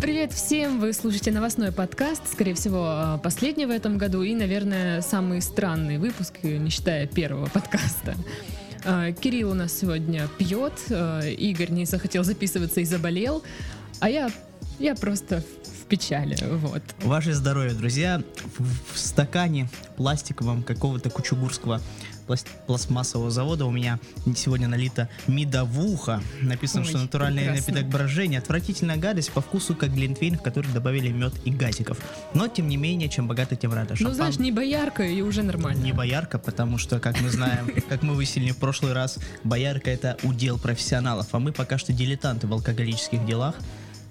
Привет всем! Вы слушаете новостной подкаст, скорее всего, последний в этом году и, наверное, самый странный выпуск, не считая первого подкаста. А, Кирилл у нас сегодня пьет, а, Игорь не захотел записываться и заболел, а я, я просто в печали, вот. Ваше здоровье, друзья. В, в стакане пластиковом какого-то кучугурского пласт- пластмассового завода у меня сегодня налито медовуха. Написано, Ой, что натуральный прекрасно. напиток брожения. Отвратительная гадость по вкусу, как глинтвейн, в который добавили мед и газиков. Но, тем не менее, чем богато, тем рада. Ну, Шампан- знаешь, не боярка и уже нормально. не боярка, потому что, как мы знаем, как мы выяснили в прошлый раз, боярка это удел профессионалов, а мы пока что дилетанты в алкоголических делах.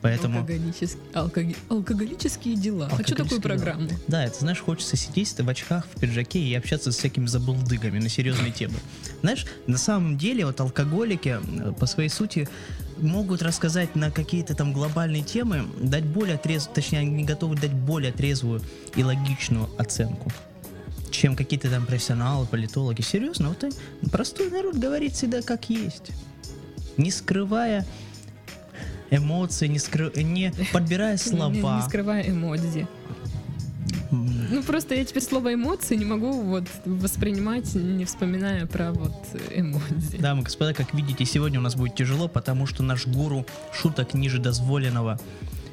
Поэтому Алкоголические, алкоги- алкоголические дела. Хочу Алкоголические такую дела. программу. Да, это, знаешь, хочется сидеть в очках, в пиджаке и общаться с всякими забулдыгами на серьезные темы. Знаешь, на самом деле вот алкоголики э, по своей сути могут рассказать на какие-то там глобальные темы, дать более трезвую, точнее, они готовы дать более трезвую и логичную оценку чем какие-то там профессионалы, политологи. Серьезно, вот простой народ говорит всегда как есть. Не скрывая эмоций, не, скры... не подбирая слова. не- не скрывая эмодзи. Ну просто я теперь слово эмоции не могу вот воспринимать, не вспоминая про вот эмодзи. Дамы и господа, как видите, сегодня у нас будет тяжело, потому что наш гуру шуток ниже дозволенного,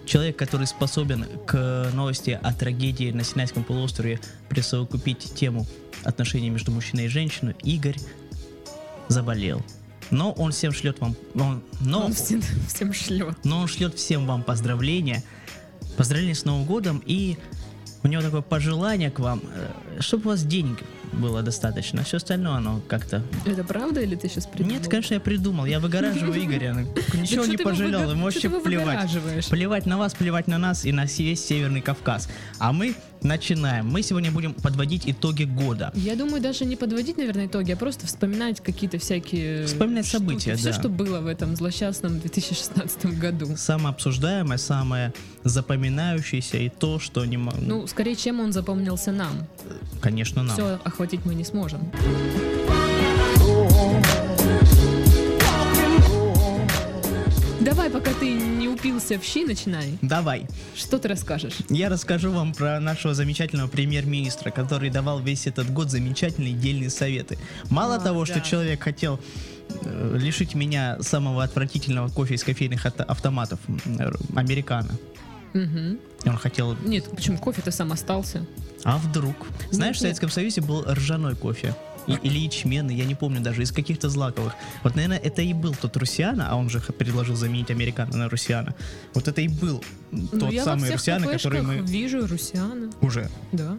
человек, который способен к новости о трагедии на Синайском полуострове присовокупить тему отношений между мужчиной и женщиной, Игорь заболел. Но он всем шлет вам... он- но, Он всем, всем шлет. но он шлет всем вам поздравления. Поздравления с Новым годом и у него такое пожелание к вам, чтобы у вас денег было достаточно. Все остальное оно как-то Это правда или ты сейчас придумал? нет, конечно, я придумал. Я выгораживаю Игоря. ну, Ничего не пожалел. Ему вообще плевать. Плевать на вас, плевать на нас и на весь Северный Кавказ. А мы начинаем. Мы сегодня будем подводить итоги года. Я думаю, даже не подводить, наверное, итоги, а просто вспоминать какие-то всякие... Вспоминать события, Все, да. что было в этом злосчастном 2016 году. Самое обсуждаемое, самое запоминающееся и то, что не Ну, скорее, чем он запомнился нам. конечно, нам. Все охватить мы не сможем. Давай, пока ты не упился в щи, начинай. Давай. Что ты расскажешь? Я расскажу вам про нашего замечательного премьер-министра, который давал весь этот год замечательные дельные советы. Мало А, того, да. что человек хотел э, лишить меня самого отвратительного кофе из кофейных автоматов э, американо. И Он хотел... Нет, почему кофе-то сам остался? А вдруг? Знаешь, нет. в Советском Союзе был ржаной кофе. Или ячменный, я не помню даже, из каких-то злаковых. Вот, наверное, это и был тот Русиана, а он же предложил заменить американо на Русиана. Вот это и был Ну, тот я самый Русиана, который мы вижу Русиана. уже. Да.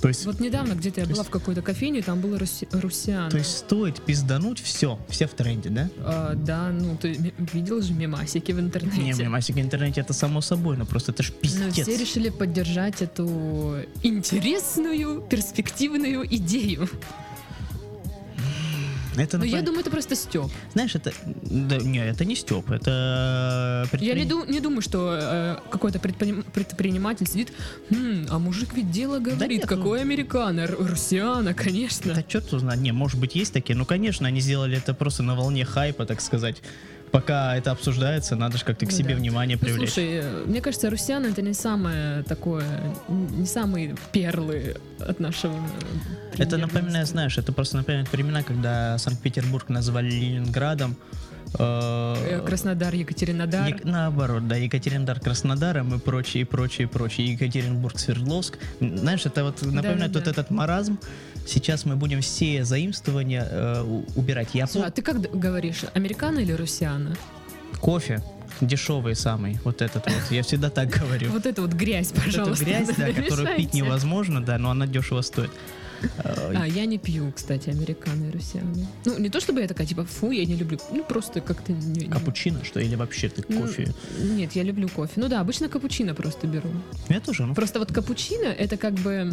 То есть Вот недавно где-то я была есть- в какой-то кофейне, там было Руси- Русиана. То есть стоит пиздануть, все, все в тренде, да? А, да, ну ты видел же мемасики в интернете. Не, мемасик в интернете это само собой, но просто это ж Ну, пиздец. все решили поддержать эту интересную, перспективную идею. Это, Но я думаю, это просто степ. Знаешь, это... Да, не, это не Степ, это... Я не, предприним- ду- не думаю, что э, какой-то предприним- предприниматель сидит, «Хм, а мужик ведь дело говорит, нет, ну- какой американо, Р- русиана, конечно. Да черт его знает. Не, может быть, есть такие. Ну, конечно, они сделали это просто на волне хайпа, так сказать. Пока это обсуждается, надо же как-то к Ну себе да. внимание Ну, привлечь. слушай, э, мне кажется, русиана это не самое такое, не самые перлы от нашего. э, это напоминает, знаешь, это просто напоминает времена, когда Санкт-Петербург назвали Ленинградом. Э, Э, Краснодар, Екатеринодар. Ек- наоборот, да, Екатериндар Краснодаром и прочее, и прочее, и прочее. Екатеринбург, Свердловск. Знаешь, это вот напоминает Да-да-да. вот этот маразм. Сейчас мы будем все заимствования э, убирать. Я Слушай, а ты как говоришь, американо или русиана? кофе дешевый самый, вот этот вот. Я всегда так говорю. Вот это вот грязь, Вот пожалуйста. эту грязь, да, которую пить невозможно, да, но она дешево стоит. А, я не пью, кстати, американо и русианы. Ну, не то чтобы я такая, типа, фу, я не люблю. Ну, просто как-то не... Капучино, что или вообще ты Ну, кофе? Нет, я люблю кофе. Ну да, обычно капучино просто беру. Я тоже, ну. Просто вот капучино это как бы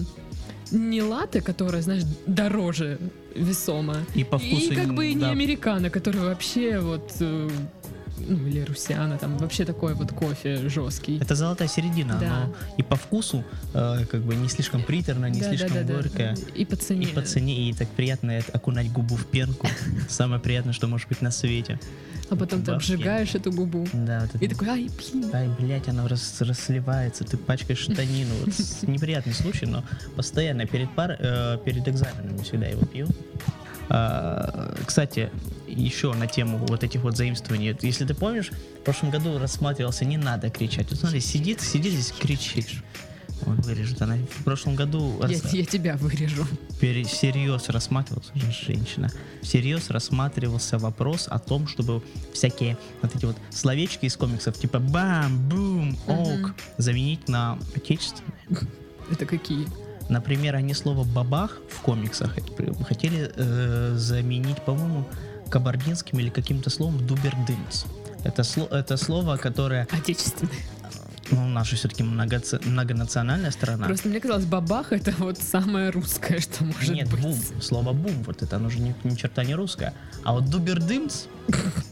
не латте, которое, знаешь, дороже весомо. И по вкусу И как бы и не да. американо, который вообще вот э, ну или русиана, там вообще такой вот кофе жесткий. Это золотая середина, Да. но и по вкусу э, как бы не слишком приторно, не Да, да, слишком да, да. горькое. И по цене. И по цене, и так приятно окунать губу в пенку. Самое приятное, что может быть на свете. А потом ты обжигаешь эту губу. Да, вот это И такой, ай, блин. Ай, блядь, оно рас, расливается, ты пачкаешь штанину. Вот неприятный случай, но постоянно перед, пар, э, перед экзаменами всегда его пью. А, кстати, еще на тему вот этих вот заимствований. Если ты помнишь, в прошлом году рассматривался «не надо кричать». Вот смотри, сидит, сидит здесь, кричит. Он вырежет. Она в прошлом году Я, рас- я тебя вырежу. пере- всерьез рассматривался, женщина, всерьез рассматривался вопрос о том, чтобы всякие вот эти вот словечки из комиксов, типа бам, бум, ок, Мгм. заменить на отечественные. Это какие? Например, они слово бабах в комиксах хот- хотели э, заменить, по-моему, кабардинским или каким-то словом дубердынц. Это, сло- это слово, которое, Отечественные. ну, наша все-таки многонациональная страна. Просто мне казалось, бабах это вот самое русское, что может Нет, быть. бум. Слово бум, вот это, оно же ни, ни черта не русское. А вот дубердымс,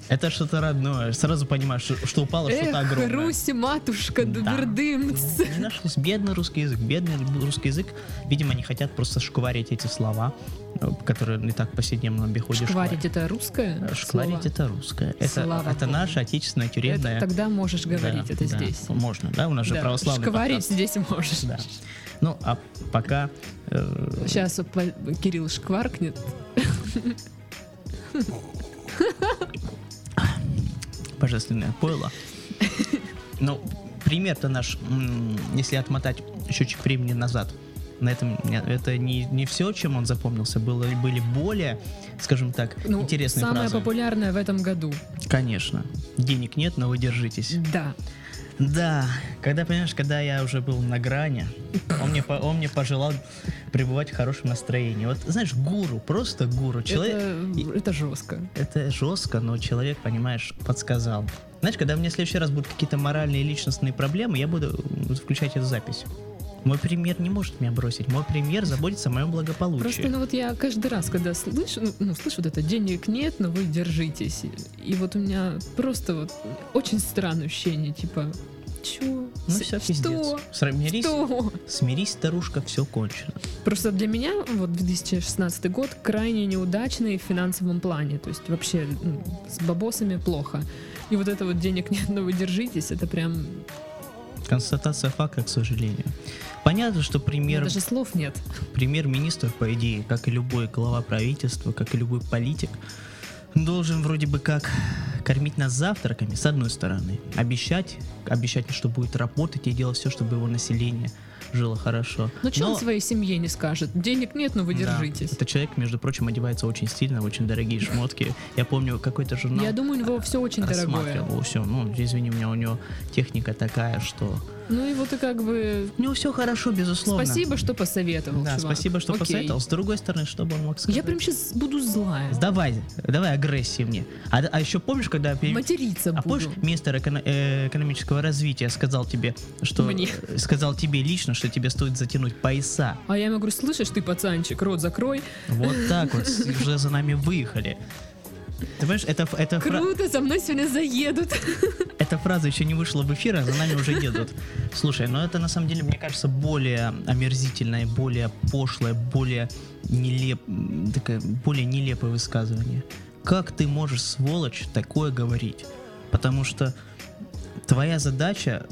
это что-то родное. Сразу понимаешь, что, что упало что-то огромное. Руси, матушка, Да. дубердымц. Не нашлись бедный русский язык. Бедный русский язык. Видимо, они хотят просто шкварить эти слова, э, которые не так в повседневном обиходе Шкварить это русское? шкварить. Шкварить слово? это русское. Это, Слава это наша отечественная Это тюремная... тогда можешь говорить Да, это да, здесь. Можно, да? У нас же Да, православный Шкварить подкаст. здесь можешь. Да. Ну, а пока... э, Сейчас Кирилл шкваркнет. божественное пойло. Ну, пример-то наш, если отмотать счетчик времени назад, на этом это не, не все, чем он запомнился, было, были более, скажем так, Ну, интересные самое фразы. популярное в этом году. Конечно. Денег нет, но вы держитесь. Да. Да, когда, понимаешь, когда я уже был на грани, он мне, он мне пожелал пребывать в хорошем настроении. Вот, знаешь, гуру, просто гуру. Человек, Это, это жестко. это жестко, но человек, понимаешь, подсказал. Знаешь, когда мне в следующий раз будут какие-то моральные и личностные проблемы, я буду включать эту запись. Мой премьер не может меня бросить. Мой премьер заботится о моем благополучии. Просто, ну вот я каждый раз, когда слышу, ну, ну, слышу вот это денег нет, но вы держитесь. И, вот у меня просто вот очень странное ощущение, типа, чё? Ну С- все, пиздец. Что? Смирись, Что? смирись, старушка, все кончено. Просто для меня вот 2016 год крайне неудачный в финансовом плане. То есть вообще ну, с бабосами плохо. И вот это вот денег нет, но вы держитесь, это прям... Констатация факта, к сожалению. Понятно, что премьер, Даже слов нет. премьер-министр, по идее, как и любой глава правительства, как и любой политик, должен вроде бы как кормить нас завтраками, с одной стороны, обещать, обещать, что будет работать и делать все, чтобы его население жило хорошо. Ну что Но- он своей семье не скажет? Денег нет, но вы Да, держитесь. Этот человек, между прочим, одевается очень стильно, очень дорогие шмотки. Я помню, какой-то журнал Я думаю, у него все очень дорогое. рассматривал. Все, ну, извини меня, у него техника такая, что... Ну и вот и как бы... У него все хорошо, безусловно. Спасибо, что посоветовал, Да, чувак. спасибо, что Окей. посоветовал. С другой стороны, что бы он мог сказать? Я прям сейчас буду злая. Давай, давай агрессии мне. А, а еще помнишь, когда... Материться А помнишь, буду. министр эко- э, экономического развития сказал тебе, что... Мне. Сказал тебе лично, что тебе стоит затянуть пояса. А я ему говорю, слышишь ты, пацанчик, рот закрой. Вот так вот, с- уже за нами выехали. Ты понимаешь, это, это, фра- Круто, за мной сегодня заедут. эта фраза еще не вышла в эфир, а за нами уже едут. Слушай, ну это на самом деле, мне кажется, более омерзительное, более пошлое, более, нелеп... такое, более нелепое высказывание. Как ты можешь, сволочь, такое говорить? Потому что твоя задача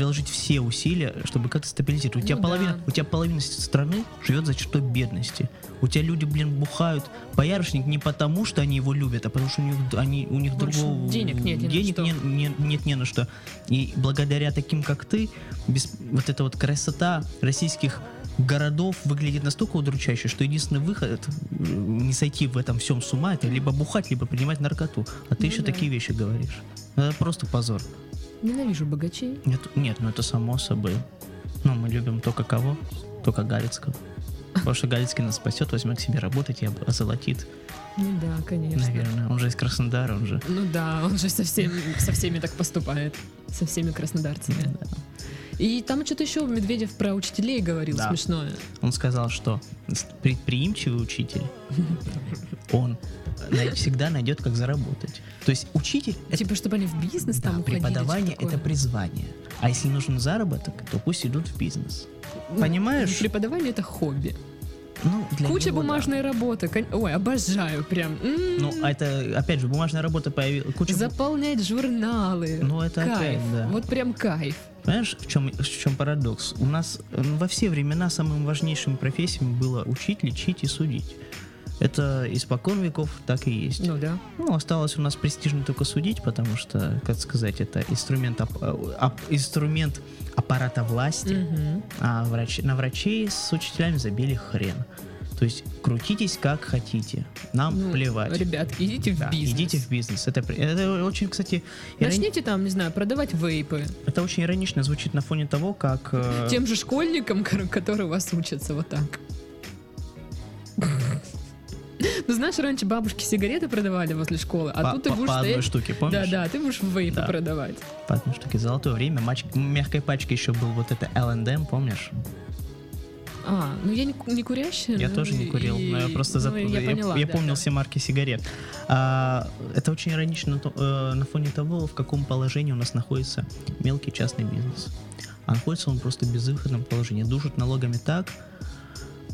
приложить все усилия, чтобы как-то стабилизировать. У тебя, Ну половина, да. у тебя половина страны живет за чертой бедности. У тебя люди, блин, бухают боярышник не потому, что они его любят, а потому что у них, они, у них Больше другого... денег нет ни на денег что. не- не- нет не на что. И благодаря таким, как ты, без, вот эта вот красота российских городов выглядит настолько удручающе, что единственный выход не сойти в этом всем с ума, это либо бухать, либо принимать наркоту. А ты Ну еще да. такие вещи говоришь. Это просто позор. Ненавижу богачей. Нет, нет, ну это само собой. Ну, мы любим только кого? Только Галицкого. Потому что Галицкий нас спасет, возьмет к себе работать и озолотит, Ну да, конечно. наверное. Он же из Краснодара, он же. Ну да, он же со, всем, со всеми так поступает. Со всеми краснодарцами. Да. И там что-то еще Медведев про учителей говорил Да. смешное. Он сказал, что предприимчивый учитель он всегда найдет, как заработать. То есть учитель Типа, чтобы они в бизнес там уходили. преподавание что-то это призвание. А если нужен заработок, то пусть идут в бизнес. Ну, Понимаешь? Преподавание это хобби. Ну, для Куча него, да. бумажной работы. кон- Ой, обожаю прям. Ну, а это, опять же, бумажная работа появилась. Куча... Заполнять журналы. Ну, это кайф. опять, да. Вот прям кайф. Понимаешь, в чем, в чем парадокс? У нас во все времена самыми важнейшими профессиями было учить, лечить и судить. Это испокон веков так и есть. Ну да. Ну, осталось у нас престижно только судить, потому что, как сказать, это инструмент, ап- э, ап- инструмент аппарата власти, Мгм. а врач, на врачей с учителями забили хрен. То есть крутитесь как хотите, нам Ну, плевать. Ребятки, идите в Да, бизнес. идите в бизнес. Это, это очень, кстати, ирони- Начните там, не знаю, продавать вейпы. это очень иронично звучит на фоне того, как э, Тем же школьникам, которые у вас учатся вот так. Знаешь, раньше бабушки сигареты продавали возле школы, а по, тут ты по- будешь по одной стоять... штуке, Да, помнишь? да, ты будешь вейпы Да. продавать. По одной штуке. Золотое время. Мач- мягкой пачкой еще был вот это L&M, помнишь? А, ну я не, не курящая. Я ну тоже не и- курил, но я просто ну, зап- я, я, поняла, я да, помнил да. все марки сигарет. А, это очень иронично на, то- э, на фоне того, в каком положении у нас находится мелкий частный бизнес. А находится он просто в безвыходном положении. Душат налогами так,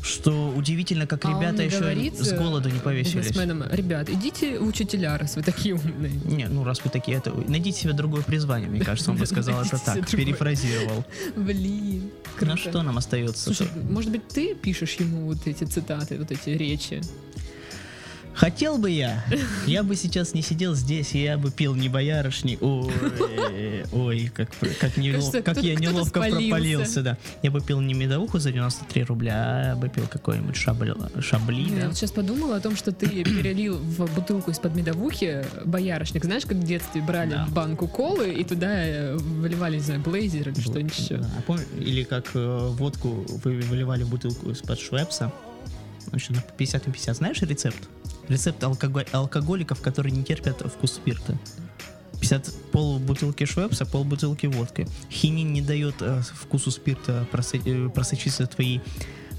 что удивительно, как А ребята еще говорит, с голоду не э, повесились. ребят, идите в учителя, раз вы такие умные. Не, ну раз вы такие, это найдите себе другое призвание, мне кажется, он бы сказал это так, перефразировал. Блин. Ну что нам остается? Слушай, может быть, ты пишешь ему вот эти цитаты, вот эти речи? Хотел бы я, я бы сейчас не сидел здесь, и я бы пил не боярышни. Ой, ой, как, как, нелов- как я неловко пропалился, да. Я бы пил не медовуху за 93 рубля, а я бы пил какой-нибудь шабли, шабли Я да. вот сейчас подумала о том, что ты перелил в бутылку из-под медовухи боярышник. Знаешь, как в детстве брали Да. банку колы и туда э, выливали, не знаю, блейзер или что-нибудь еще. Да, а или как э, водку вы выливали в бутылку из-под швепса. Общем, на 50 на 50. Знаешь рецепт? Рецепт алкого- алкоголиков, которые не терпят вкус спирта. 50 пол бутылки швепса, пол бутылки водки. Хинин не дает э, вкусу спирта просы- э, просочиться твои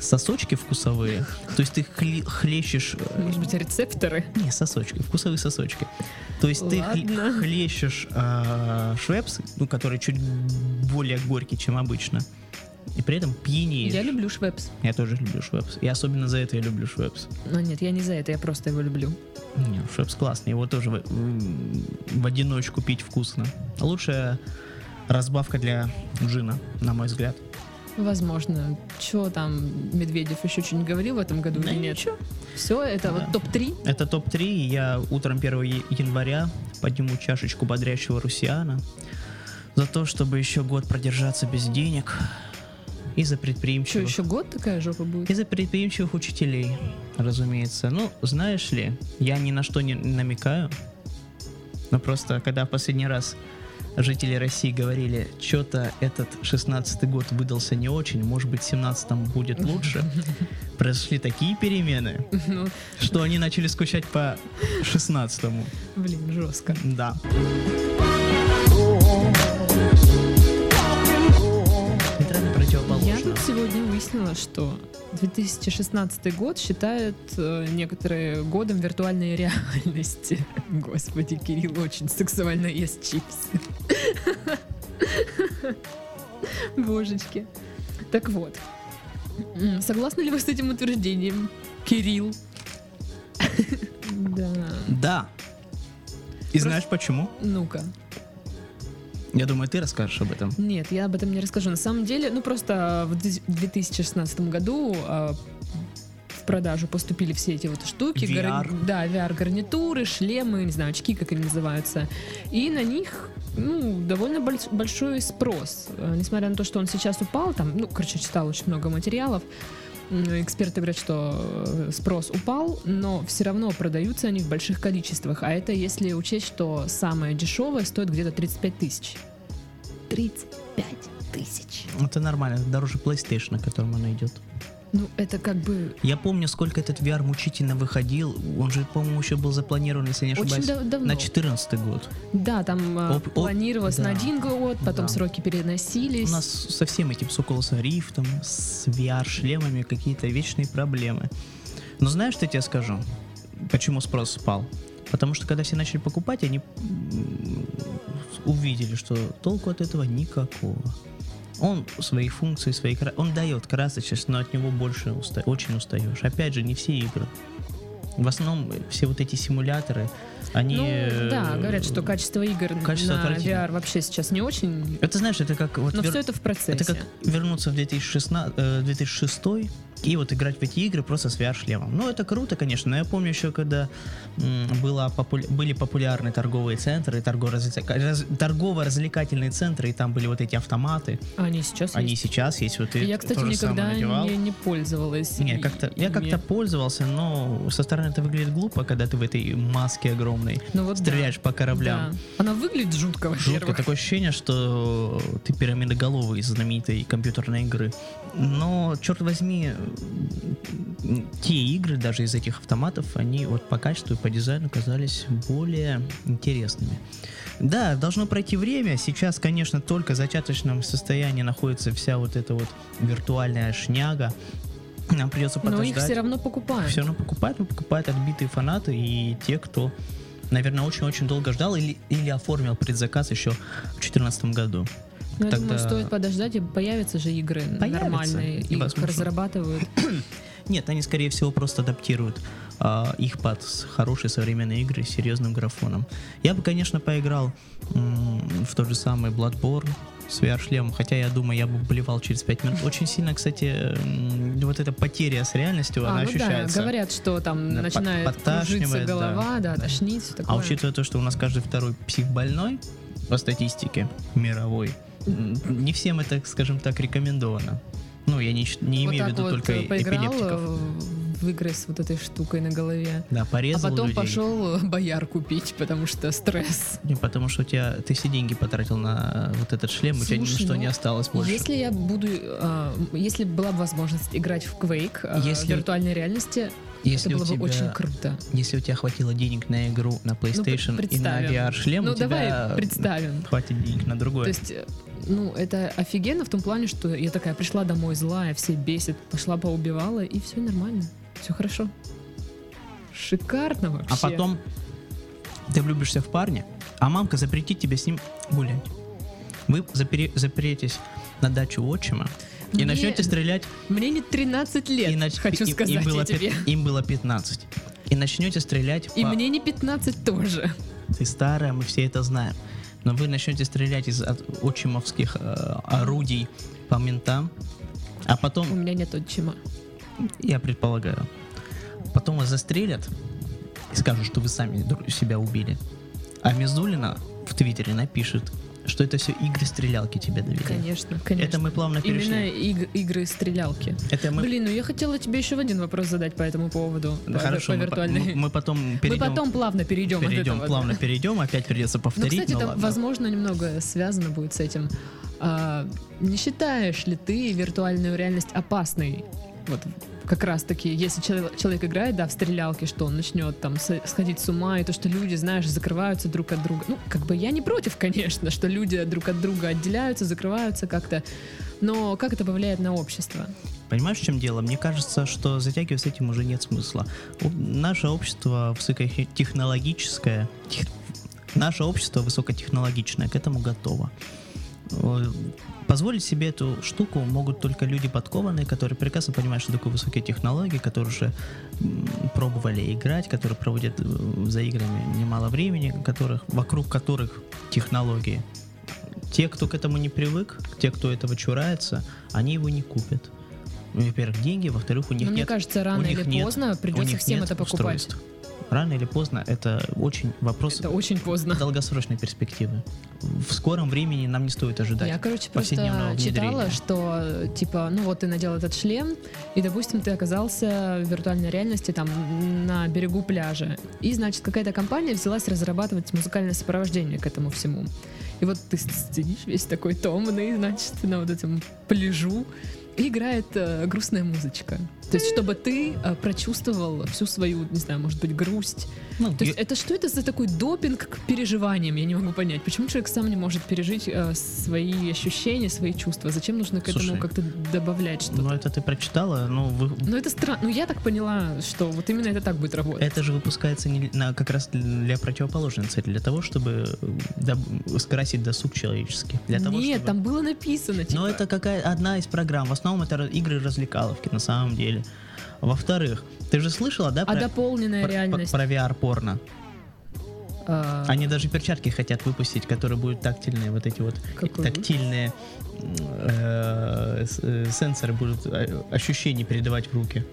сосочки вкусовые. То есть ты хле- хлещешь... э, Может быть, рецепторы? не, сосочки, вкусовые сосочки. То есть ты хле- Ладно. хлещешь э, швепс, ну, который чуть более горький, чем обычно, и при этом пьянеешь. Я люблю швепс. Я тоже люблю швепс. И особенно за это я люблю швепс. Но нет, я не за это, я просто его люблю. Не, швепс классный. Его тоже в, м, в одиночку пить вкусно. Лучшая разбавка для джина, на мой взгляд. Возможно. Че там, Медведев еще что-нибудь говорил в этом году Да или нет? ничего. Все, это Да. вот топ-3? Это топ-3, и я утром 1 я- января подниму чашечку бодрящего русиана за то, чтобы еще год продержаться без денег и за Что, предприимчивых. еще год такая жопа будет? И за предприимчивых учителей, разумеется. Ну, знаешь ли, я ни на что не намекаю, но просто когда в последний раз жители России говорили, что-то этот 16-й год выдался не очень, может быть, в 17-м будет лучше, произошли такие перемены, Ну, что они начали скучать по 16-му. блин, жестко. Да. Выяснила, что 2016 год считают э, некоторые годом виртуальной реальности. Господи, Кирилл очень сексуально ест чипсы. Божечки. Так вот. Согласны ли вы с этим утверждением, Кирилл? Да. Да. И знаешь почему? Ну-ка. Я думаю, ты расскажешь об этом. Нет, я об этом не расскажу. На самом деле, ну просто в ди- 2016 году а, в продажу поступили все эти вот штуки. VR. гар- Да, VR-гарнитуры, шлемы, не знаю, очки, как они называются. И на них ну, довольно больш- большой спрос. Э, Несмотря на то, что он сейчас упал, там, ну, короче, читал очень много материалов, Эксперты говорят, что э, спрос упал, но все равно продаются они в больших количествах. А это если учесть, что самое дешевое стоит где-то 35 тысяч. 35 тысяч. Это нормально, это дороже PlayStation, на котором она идет. Ну, это как бы Я помню, сколько этот VR мучительно выходил. Он же, по-моему, еще был запланирован, если я не очень ошибаюсь, да- давно. на 14 год. Да, там э, Оп- оп, планировалось на да. один год, потом Да. сроки переносились. У нас со всем этим, с Oculus Rift, с VR-шлемами какие-то вечные проблемы. Но знаешь, что я тебе скажу? почему спрос спал? Потому что когда все начали покупать, они увидели, что толку от этого никакого. Он свои функции, свои кра- он дает красочность, но от него больше уста- очень устаешь. Опять же, не все игры. В основном э, все вот эти симуляторы, они... Ну, э, да, говорят, что качество игр качество на. VR вообще сейчас не очень, Это знаешь, это как вот но вер- все это в процессе. Это как вернуться в 2016, э, 2006 и вот играть в эти игры просто с VR-шлемом. Ну, это круто, конечно, но я помню еще, когда м, была попу- были популярны торговые центры, торгово-развлека- раз- торгово-развлекательные центры, и там были вот эти автоматы. А они сейчас Они есть? сейчас есть. Вот Я, кстати, никогда не, не пользовалась. Не, как-то, я как-то пользовался, но со стороны это выглядит глупо, когда ты в этой маске огромной Ну вот да. стреляешь по кораблям. Да. Она выглядит жутко, Жутко. Такое ощущение, что ты пирамидоголовый из знаменитой компьютерной игры. Но, черт возьми, те игры, даже из этих автоматов, они вот по качеству и по дизайну казались более интересными. Да, должно пройти время. Сейчас, конечно, только в зачаточном состоянии находится вся вот эта вот виртуальная шняга. Нам придется Но подождать. их все равно покупают. Все равно покупают, но покупают отбитые фанаты и те, кто, наверное, очень-очень долго ждал или, или оформил предзаказ еще в 2014 году. Но я думаю, Тогда- стоит подождать, и появятся же игры Появятся, нормальные, и их разрабатывают. Нет, они, скорее всего, просто адаптируют а, их под хорошие современные игры с серьезным графоном. Я бы, конечно, поиграл м, в тот же самый Bloodborne с VR-шлемом, хотя я думаю, я бы болевал через 5 минут. Очень сильно, кстати, вот эта потеря с реальностью, А, она ну да, ощущается. говорят, что там Да, начинает кружиться да. голова, да, Да. тошнить, все А такое. учитывая то, что у нас каждый второй психбольной по статистике мировой, не всем это, скажем так, рекомендовано. Ну, я не, не вот имею в виду вот только э, поиграл эпилептиков. э, в игры с вот этой штукой на голове. Да, А порезал потом людей. пошел э, бояр купить, потому что стресс. Не, потому что у тебя ты все деньги потратил на вот этот шлем, у тебя Слушай, ничто ну, не осталось больше. Если я буду, а, если была бы возможность играть в Quake а, Если- в виртуальной реальности, Если это было тебя, бы очень круто. если у тебя хватило денег на игру на PlayStation и на. VR-шлем, Ну у тебя давай представим. хватит денег на другое. То есть, э, ну, это офигенно в том плане, что я такая пришла домой злая, все бесит, пошла поубивала, и все нормально. Все хорошо. Шикарно вообще. А потом ты влюбишься в парня, а мамка запретит тебе с ним гулять. Вы запре- заперетесь на дачу отчима и Мне- начнете стрелять. Мне не 13 лет, и нач- хочу им- сказать им было, тебе. им было 15. И начнете стрелять. И по- мне не 15 тоже. Ты старая, мы все это знаем. Но вы начнете стрелять из от- отчимовских э, орудий по ментам, а У потом, меня нет отчима. я предполагаю, потом вас застрелят и скажут, что вы сами себя убили. А Мизулина в Твиттере напишет, что это все игры-стрелялки тебе довели. Конечно, конечно. Это мы плавно Именно перешли. иг- игры-стрелялки. Это мы... Блин, ну я хотела тебе еще один вопрос задать по этому поводу. Да, по, хорошо, по мы, по- виртуальной. мы- мы потом Мы перейдем, потом плавно перейдем, перейдем этого, плавно да. перейдем, опять придется Ну, повторить. кстати, но это, ладно. возможно, немного связано будет с этим. А, не считаешь ли ты виртуальную реальность опасной? Вот как раз таки, если человек, играет, да, в стрелялки, что он начнет там сходить с ума, и то, что люди, знаешь, закрываются друг от друга. Ну, как бы я не против, конечно, что люди друг от друга отделяются, закрываются как-то. Но как это повлияет на общество? Понимаешь, в чем дело? Мне кажется, что затягивать с этим уже нет смысла. Наше общество высокотехнологическое, тех- наше общество высокотехнологичное, к этому готово. Э, Позволить себе эту штуку могут только люди подкованные, которые прекрасно понимают, что такое высокие технологии, которые уже пробовали играть, которые проводят э, за играми немало времени, которых, вокруг которых технологии. Те, кто к этому не привык, те, кто этого чурается, они его не купят. Ну, Во-первых, деньги, во-вторых, у них Но мне нет кажется, у рано или нет- поздно у придется всем нет это покупать. устройств. Рано или поздно это очень вопрос Это очень поздно. долгосрочной перспективы. В скором времени нам не стоит ожидать. Я, короче, просто читала, внедрения. что, типа, ну вот ты надел этот шлем, и, допустим, ты оказался в виртуальной реальности там на берегу пляжа. И, значит, какая-то компания взялась разрабатывать музыкальное сопровождение к этому всему. И вот ты сидишь весь такой томный, значит, на вот этом пляжу, и играет э, грустная музычка. То есть, чтобы ты э, прочувствовал всю свою, не знаю, может быть, грусть. Ну, То есть, я- это что это за такой допинг к переживаниям? Я не могу понять. Почему человек сам не может пережить э, свои ощущения, свои чувства? Зачем нужно к этому Слушай, как-то добавлять что-то? ну это ты прочитала, ну вы- Ну, это странно. Ну, я так поняла, что вот именно это так будет работать. это же выпускается не на, как раз для противоположной цели, для того, чтобы э, доб- скрасить досуг человеческий. Для того, Нет, чтобы- там было написано, типа. Но это какая одна из программ. В основном это ра- игры развлекаловки на самом деле. Во-вторых, ты же слышала, да, А про, дополненная про- реальность. про VR-порно? а, Они даже перчатки хотят выпустить, которые будут тактильные, вот эти вот Какой тактильные э, э, сенсоры будут э, ощущения передавать в руки.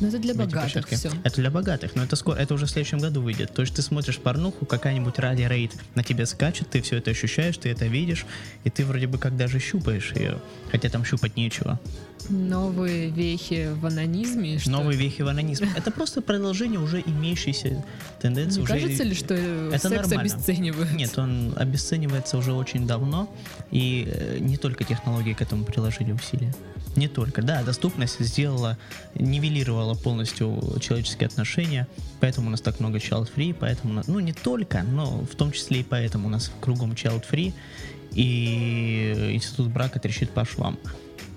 Ну, это для богатых все. Это для богатых, но это скоро, это уже в следующем году выйдет. То есть ты смотришь порнуху, какая-нибудь ради рейд на тебя скачет, ты все это ощущаешь, ты это видишь, и ты вроде бы как даже щупаешь ее, хотя там щупать нечего. Новые вехи в анонизме. Что Новые вехи в анонизме. Это просто продолжение уже имеющейся тенденции. Не уже кажется ли, что Это секс нормально. обесценивают? Нет, он обесценивается уже очень давно, и э, не только технологии к этому приложили усилия. Не только. Да, доступность сделала, нивелировала полностью человеческие отношения, поэтому у нас так много child free, поэтому, ну не только, но в том числе и поэтому у нас кругом child free, и институт брака трещит по швам.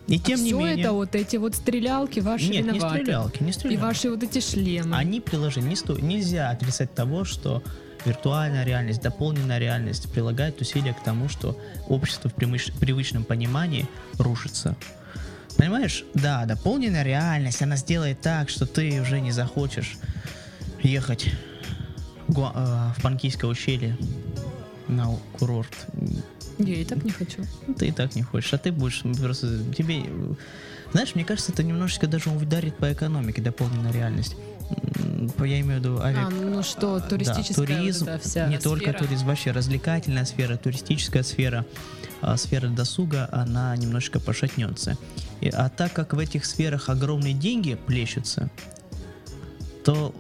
И тем а не все менее... это вот эти вот стрелялки ваши Нет, не виноваты. стрелялки, не И стрелялки. ваши вот эти шлемы. Они приложили. Не сто- Нельзя отрицать того, что виртуальная реальность, дополненная реальность прилагает усилия к тому, что общество в примыш- привычном понимании рушится. Понимаешь? Да, дополненная реальность, она сделает так, что ты уже не захочешь ехать э, в Панкийское ущелье на курорт. Я и так не хочу. Ну, Ты и так не хочешь, а ты будешь просто тебе. Знаешь, мне кажется, это немножечко даже ударит по экономике дополненная реальность. Я имею в виду авиа... А, ну что, да, туристическая вот туризм, эта вся не только сфера. туризм, вообще развлекательная сфера, туристическая сфера, а, сфера досуга, она немножко пошатнется. И- а так как в этих сферах огромные деньги плещутся, то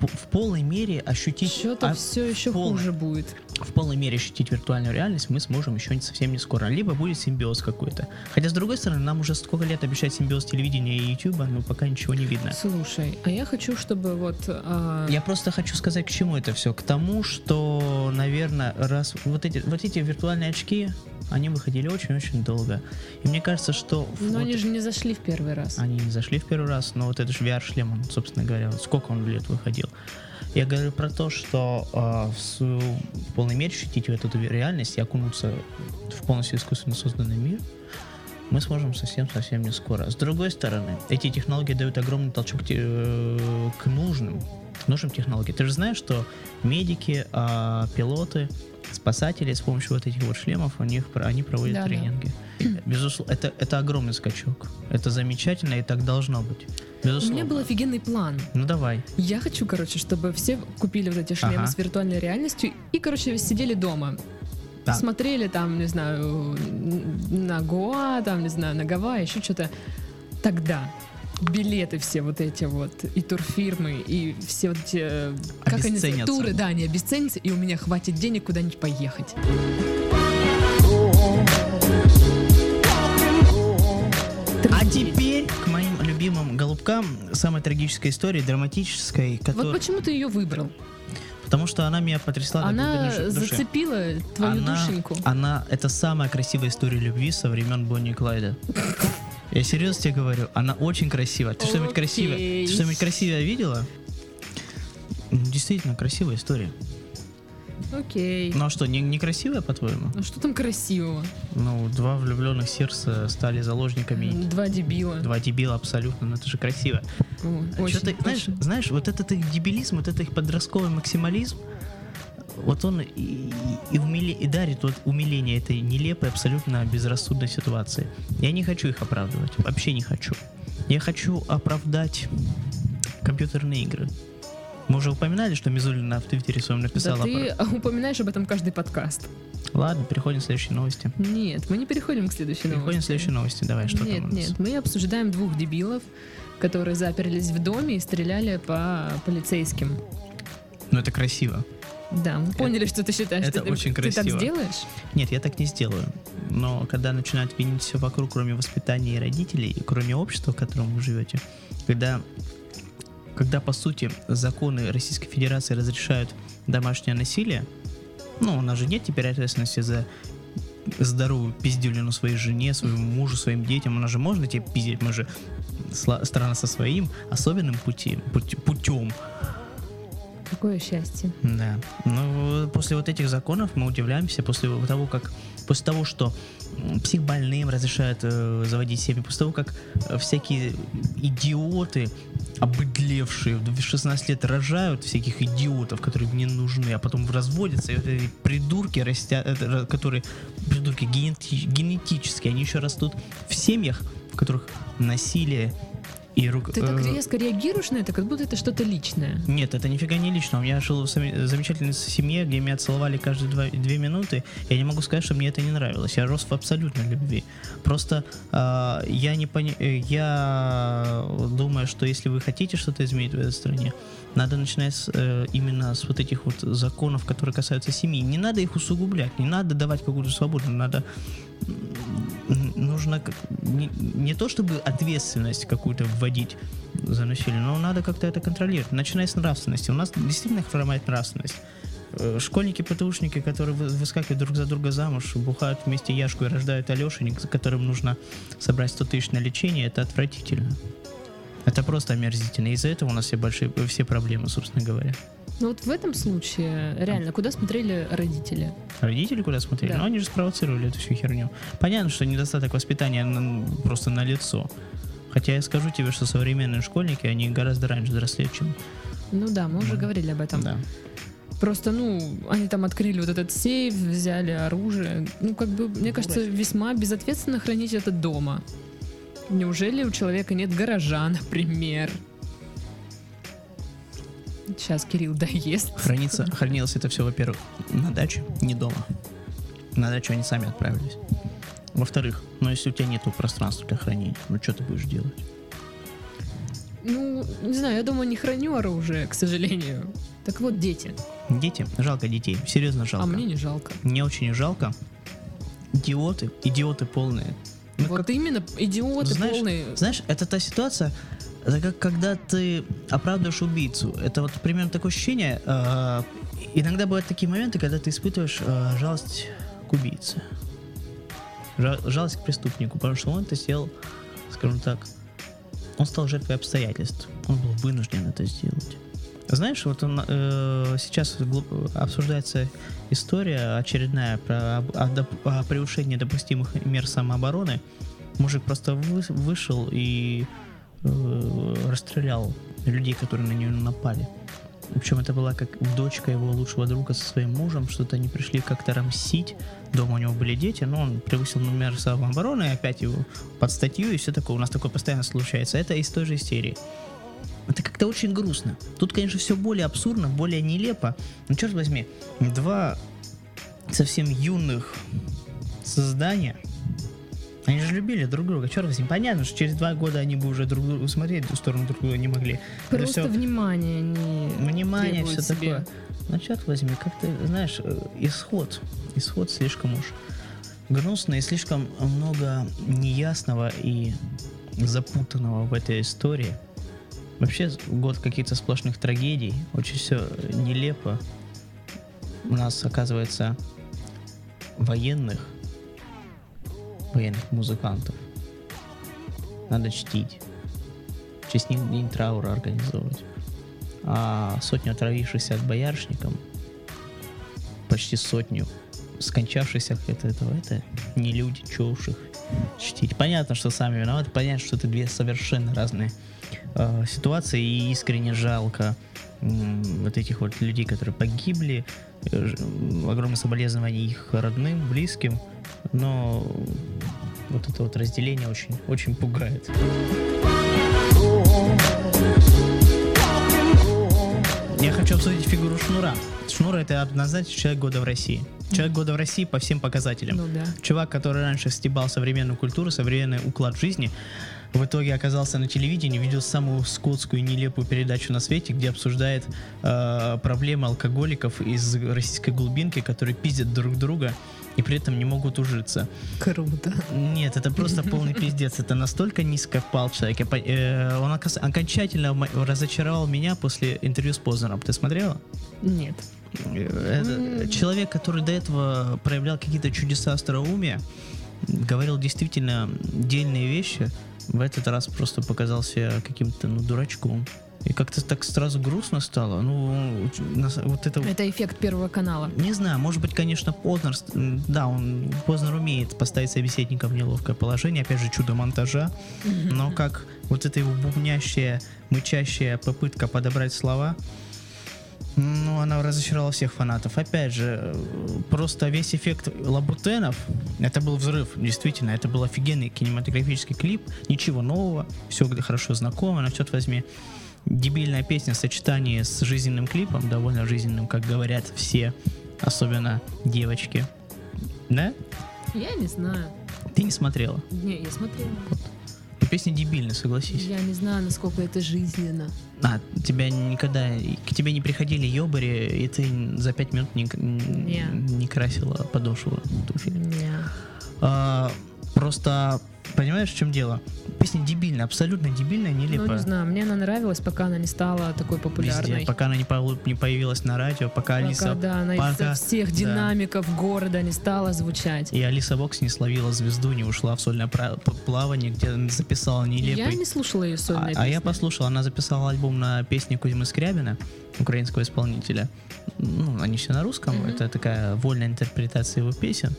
э, в полной мере ощутить Что-то а, все еще полной- хуже будет. В полной мере ощутить виртуальную реальность мы сможем еще не совсем не скоро. Либо будет симбиоз какой-то. Хотя, с другой стороны, нам уже сколько лет обещать симбиоз телевидения и ютуба, но пока ничего не видно. Слушай, а я хочу, чтобы вот... а, Я просто хочу сказать, к чему это все. К тому, что, наверное, раз вот эти, вот эти виртуальные очки, они выходили очень-очень долго. И мне кажется, что... Ну, вот они же не зашли в первый раз. они не зашли в первый раз, но вот этот же VR-шлем, он, собственно говоря, вот сколько он лет выходил. Я говорю про то, что э, в, полной мере ощутить вот эту реальность и окунуться в полностью искусственно созданный мир, мы сможем совсем-совсем не скоро. С другой стороны, эти технологии дают огромный толчок э, к нужным, нужным технологиям. Ты же знаешь, что медики, а, пилоты, спасатели с помощью вот этих вот шлемов, у них, они проводят Да-да. тренинги. Безусловно, это, это огромный скачок. Это замечательно, и так должно быть. У Безусловно. меня был офигенный план. Ну давай. Я хочу, короче, чтобы все купили вот эти шлемы Ага. с виртуальной реальностью и, короче, сидели дома. Да. Смотрели там, не знаю, на Гоа, там, не знаю, на Гавайи, еще что-то. Тогда билеты все вот эти вот, и турфирмы, и все вот эти, э, как они туры, да, они обесценятся, и у меня хватит денег куда-нибудь поехать. А теперь к моим любимым голубкам самой трагической истории, драматической, Вот которая... почему ты ее выбрал? Потому что она меня потрясла Она зацепила твою она, душеньку. Она, это самая красивая история любви со времен Бонни и Клайда. Я серьезно тебе говорю, она очень красивая. Ты что-нибудь красивое? Ты что-нибудь красивое видела? М, Действительно, красивая история. Окей. Ну а что, не, некрасивая, по-твоему? Ну что там красивого? Ну, два влюбленных сердца стали заложниками. Два дебила. Два дебила абсолютно, ну это же красиво. О, А очень, ты, знаешь, очень. знаешь, вот этот их дебилизм, вот этот их подростковый максимализм, вот он и, и, и умиле- и дарит вот умиление этой нелепой, абсолютно безрассудной ситуации. Я не хочу их оправдывать, вообще не хочу. Я хочу оправдать компьютерные игры. Мы уже упоминали, что Мизулина в Твиттере своем написала. Да ты упоминаешь об этом каждый подкаст. про- Ладно, переходим к следующей новости. Нет, мы не переходим к следующей Переходим к новости. следующей новости. Давай, что нет, там у нас? нет, мы обсуждаем двух дебилов, которые заперлись в доме и стреляли по полицейским. Ну это красиво. Да, мы поняли, что ты считаешь. это ты- очень Ты так красиво. сделаешь? Нет, я так не сделаю. Но когда начинают винить все вокруг, кроме воспитания и родителей, и кроме общества, в котором вы живете, когда, когда по сути законы Российской Федерации разрешают домашнее насилие, ну, у нас же нет теперь ответственности за здоровую пиздюлину своей жене, своему мужу, своим детям. У нас же можно тебе пиздить, мы же страна со своим особенным пути, путем. Какое счастье. Да. Но после вот этих законов мы удивляемся, после того, как после того, что психбольным разрешают э, заводить семьи, после того, как э, всякие идиоты, обыдлевшие, в 16 лет рожают всяких идиотов, которые им не нужны, а потом разводятся, и вот эти придурки растят, это, ра- которые, придурки генети- генетически, они еще растут в семьях, в которых насилие и рук... Ты так э, резко реагируешь на это, как будто это что-то личное. нет, это нифига не лично. У меня жил в замечательной семье, где меня целовали каждые два- две минуты. Я не могу сказать, что мне это не нравилось. Я рос в абсолютной любви. Просто а, я не пони... э, я думаю, что если вы хотите что-то изменить в этой стране, надо начинать с, э, именно с вот этих вот законов, которые касаются семьи. Не надо их усугублять, не надо давать какую-то свободу, надо нужно не, не то чтобы ответственность какую-то вводить за насилие, но надо как-то это контролировать, начиная с нравственности. У нас действительно хромает нравственность. Э, Школьники, ПТУшники, которые вы- выскакивают друг за друга замуж, бухают вместе яшку и рождают Алешенек, за которым нужно собрать 100 тысяч на лечение, это отвратительно. Это просто омерзительно. Из-за этого у нас все большие, все проблемы, собственно говоря. Ну вот в этом случае, реально, куда смотрели родители? Родители куда смотрели? Да. Ну, они же спровоцировали эту всю херню. Понятно, что недостаток воспитания просто на лицо. Хотя я скажу тебе, что современные школьники, они гораздо раньше взрослеют, чем... Ну да, мы уже Да. говорили об этом. Да. Просто, ну, они там открыли вот этот сейф, взяли оружие. Ну, как бы, мне кажется, весьма безответственно хранить это дома. Неужели у человека нет гаража, например? Сейчас Кирилл доест. Хранится, хранилось это все, во-первых, на даче, не дома. На дачу они сами отправились. Во-вторых, ну если у тебя нету пространства для хранения, ну что ты будешь делать? Ну, не знаю, я дома не храню оружие, к сожалению. Так вот, дети. Дети, жалко детей, серьезно жалко. А мне не жалко. Мне очень жалко. Идиоты, идиоты полные. Ну, вот как- именно идиоты Знаешь, полные. Знаешь, это та ситуация, это как когда ты оправдываешь убийцу. Это вот примерно такое ощущение. э, иногда бывают такие моменты, когда ты испытываешь э, жалость к убийце. Жа- жалость к преступнику, потому что он это сделал, скажем так, он стал жертвой обстоятельств. Он был вынужден это сделать. Знаешь, вот он, э, сейчас обсуждается история очередная про о, доп- о превышении допустимых мер самообороны. Мужик просто вы- вышел и э, расстрелял людей, которые на нее напали. Причем это была как дочка его лучшего друга со своим мужем, что-то они пришли как-то рамсить. Дома у него были дети, но он превысил номер самообороны, и опять его под статью и все такое. У нас такое постоянно случается. Это из той же серии. Это как-то очень грустно. Тут, конечно, все более абсурдно, более нелепо. Но черт возьми, два совсем юных создания, они же любили друг друга. Черт возьми, понятно, что через два года они бы уже друг друга смотреть в сторону друг друга не могли. Просто всё внимание не внимание, все себе. такое. Но черт возьми, как ты знаешь, э, исход, исход слишком уж грустный, и слишком много неясного и запутанного в этой истории. Вообще год каких-то сплошных трагедий, очень все нелепо. У нас, оказывается, военных, военных музыкантов надо чтить. В честь них день траура организовывать а сотню отравившихся от боярышником, почти сотню скончавшихся от этого, это не люди, чё уж их чтить. Понятно, что сами виноваты, понятно, что это две совершенно разные э, ситуации, и искренне жалко вот этих вот людей, которые погибли, Э, огромное соболезнование их родным, близким, но вот это вот разделение очень, очень пугает. Я хочу обсудить фигуру Шнура. Шнур это однозначно человек года в России. Человек года в России по всем показателям. Ну да. Чувак, который раньше стебал современную культуру, современный уклад жизни, в итоге оказался на телевидении, видел самую скотскую и нелепую передачу на свете, где обсуждает э, проблемы алкоголиков из российской глубинки, которые пиздят друг друга и при этом не могут ужиться. Круто. Нет, это просто полный пиздец. Это настолько низко впал человек. Э, он окончательно разочаровал меня после интервью с Познером. Ты смотрела? Нет. Э, это человек, который до этого проявлял какие-то чудеса остроумия, говорил действительно дельные вещи, в этот раз просто показался каким-то ну, дурачком. И как-то так сразу грустно стало. Ну, вот это... Это эффект Первого канала. Не знаю, может быть, конечно, Познер, да, он Познер умеет поставить собеседника в неловкое положение, опять же, чудо монтажа, но как вот эта его бубнящая, мычащая попытка подобрать слова, ну, она разочаровала всех фанатов. Опять же, э, просто весь эффект лабутенов, это был взрыв, действительно, это был офигенный кинематографический клип, ничего нового, все хорошо знакомо, но черт возьми, дебильная песня в сочетании с жизненным клипом, довольно жизненным, как говорят все, особенно девочки. Да? Я не знаю. Ты не смотрела? Не, я смотрела. Ну, Песня дебильная, согласись. Я не знаю, насколько это жизненно. А, тебя никогда, к тебе не приходили ёбари, и ты за пять минут не, Не. не красила подошву туфель. Не. А, просто, понимаешь, в чем дело? Песня дебильная, абсолютно дебильная, Ну, нелепая. не знаю, мне она нравилась, пока она не стала такой популярной. Везде, пока она не, пол- не появилась на радио, пока, Пока, Алиса... да, она пока- из всех да. динамиков города не стала звучать. И Алиса Вокс не словила звезду, не ушла в сольное плавание, где записала нелепый... Я не слушала ее А, сольные а я песни. послушал, она записала альбом на песни Кузьмы Скрябина, украинского исполнителя. Ну, они все на русском, Мгм. это такая вольная интерпретация его песен.